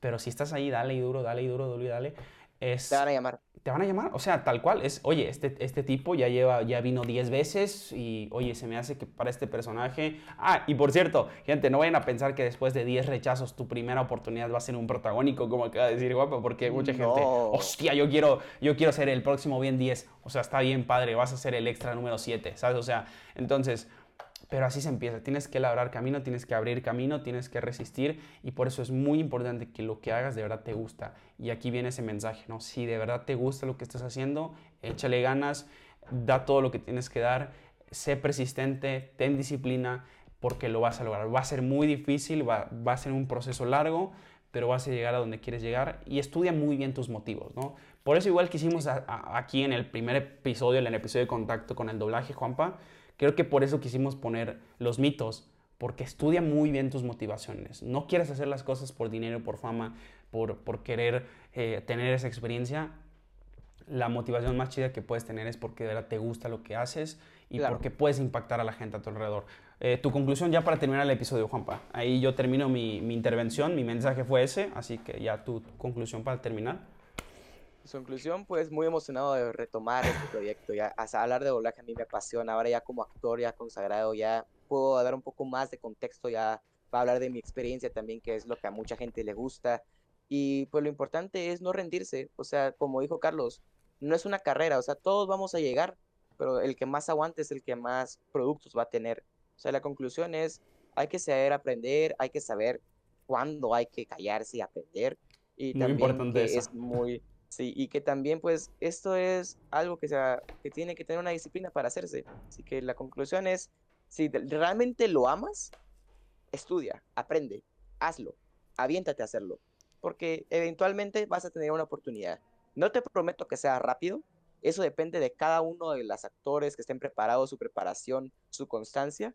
Pero si estás ahí, dale y duro, dale y duro, dale y dale. Es, te van a llamar te van a llamar. O sea, tal cual es, oye, este, este tipo ya lleva, ya vino 10 veces y, oye, se me hace que para este personaje... Ah, y por cierto, gente, no vayan a pensar que después de 10 rechazos tu primera oportunidad va a ser un protagónico, como acaba de decir Guapo, porque mucha gente, hostia, yo quiero, yo quiero ser el próximo bien 10. O sea, está bien padre, vas a ser el extra número 7, ¿sabes? O sea, entonces pero así se empieza. Tienes que labrar camino, tienes que abrir camino, tienes que resistir y por eso es muy importante que lo que hagas de verdad te gusta. Y aquí viene ese mensaje, ¿no? Si de verdad te gusta lo que estás haciendo, échale ganas, da todo lo que tienes que dar, sé persistente, ten disciplina porque lo vas a lograr. Va a ser muy difícil, va, a ser un proceso largo, pero vas a llegar a donde quieres llegar y estudia muy bien tus motivos, ¿no? Por eso igual que hicimos aquí en el primer episodio, en el episodio de contacto con el doblaje, Juanpa, Creo que por eso quisimos poner los mitos, porque estudia muy bien tus motivaciones. No quieres hacer las cosas por dinero, por fama, por, por querer eh, tener esa experiencia. La motivación más chida que puedes tener es porque de verdad te gusta lo que haces y porque puedes impactar a la gente a tu alrededor. Eh, tu conclusión ya para terminar el episodio, Juanpa. Ahí yo termino mi, mi intervención, mi mensaje fue ese, así que ya tu conclusión para terminar. Su conclusión, pues muy emocionado de retomar este proyecto. Ya, hasta hablar de doblaje a mí me apasiona. Ahora ya como actor, ya consagrado, ya puedo dar un poco más de contexto, ya para hablar de mi experiencia también, que es lo que a mucha gente le gusta. Y pues lo importante es no rendirse. O sea, como dijo Carlos, no es una carrera, o sea, todos vamos a llegar, pero el que más aguante es el que más productos va a tener. O sea, la conclusión es, hay que saber aprender, hay que saber cuándo hay que callarse y aprender. Y muy también importante es muy Sí, y que también pues esto es algo que, sea, que tiene que tener una disciplina para hacerse. Así que la conclusión es, si realmente lo amas, estudia, aprende, hazlo, aviéntate a hacerlo, porque eventualmente vas a tener una oportunidad. No te prometo que sea rápido, eso depende de cada uno de los actores que estén preparados, su preparación, su constancia,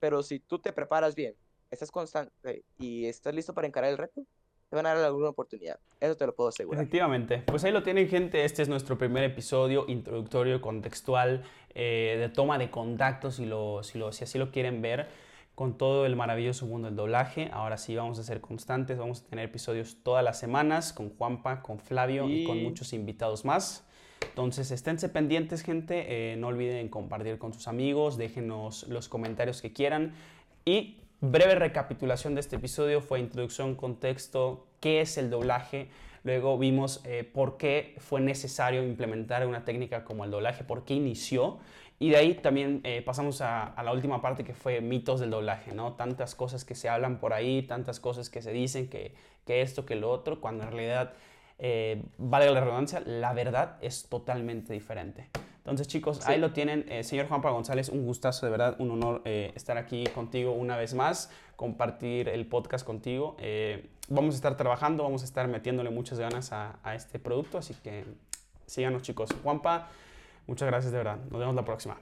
pero si tú te preparas bien, estás constante y estás listo para encarar el reto, te van a dar alguna oportunidad. Eso te lo puedo asegurar. Efectivamente. Pues ahí lo tienen, gente. Este es nuestro primer episodio introductorio, contextual, eh, de toma de contacto, si, lo, si, lo, si así lo quieren ver, con todo el maravilloso mundo del doblaje. Ahora sí, vamos a ser constantes. Vamos a tener episodios todas las semanas con Juanpa, con Flavio y, con muchos invitados más. Entonces, esténse pendientes, gente. Eh, no olviden compartir con sus amigos. Déjenos los comentarios que quieran. Y Breve recapitulación de este episodio fue introducción, contexto, qué es el doblaje. Luego vimos eh, por qué fue necesario implementar una técnica como el doblaje, por qué inició. Y de ahí también eh, pasamos a, la última parte que fue mitos del doblaje, ¿no? Tantas cosas que se hablan por ahí, tantas cosas que se dicen que, que esto, que lo otro, cuando en realidad, eh, vale la redundancia, la verdad es totalmente diferente. Entonces, chicos, ahí lo tienen. Eh, señor Juanpa González, un gustazo, de verdad, un honor eh, estar aquí contigo una vez más, compartir el podcast contigo. Eh, vamos a estar trabajando, vamos a estar metiéndole muchas ganas a, a este producto, así que síganos, chicos. Juanpa, muchas gracias, de verdad. Nos vemos la próxima.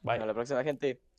Bye. Hasta la próxima, gente.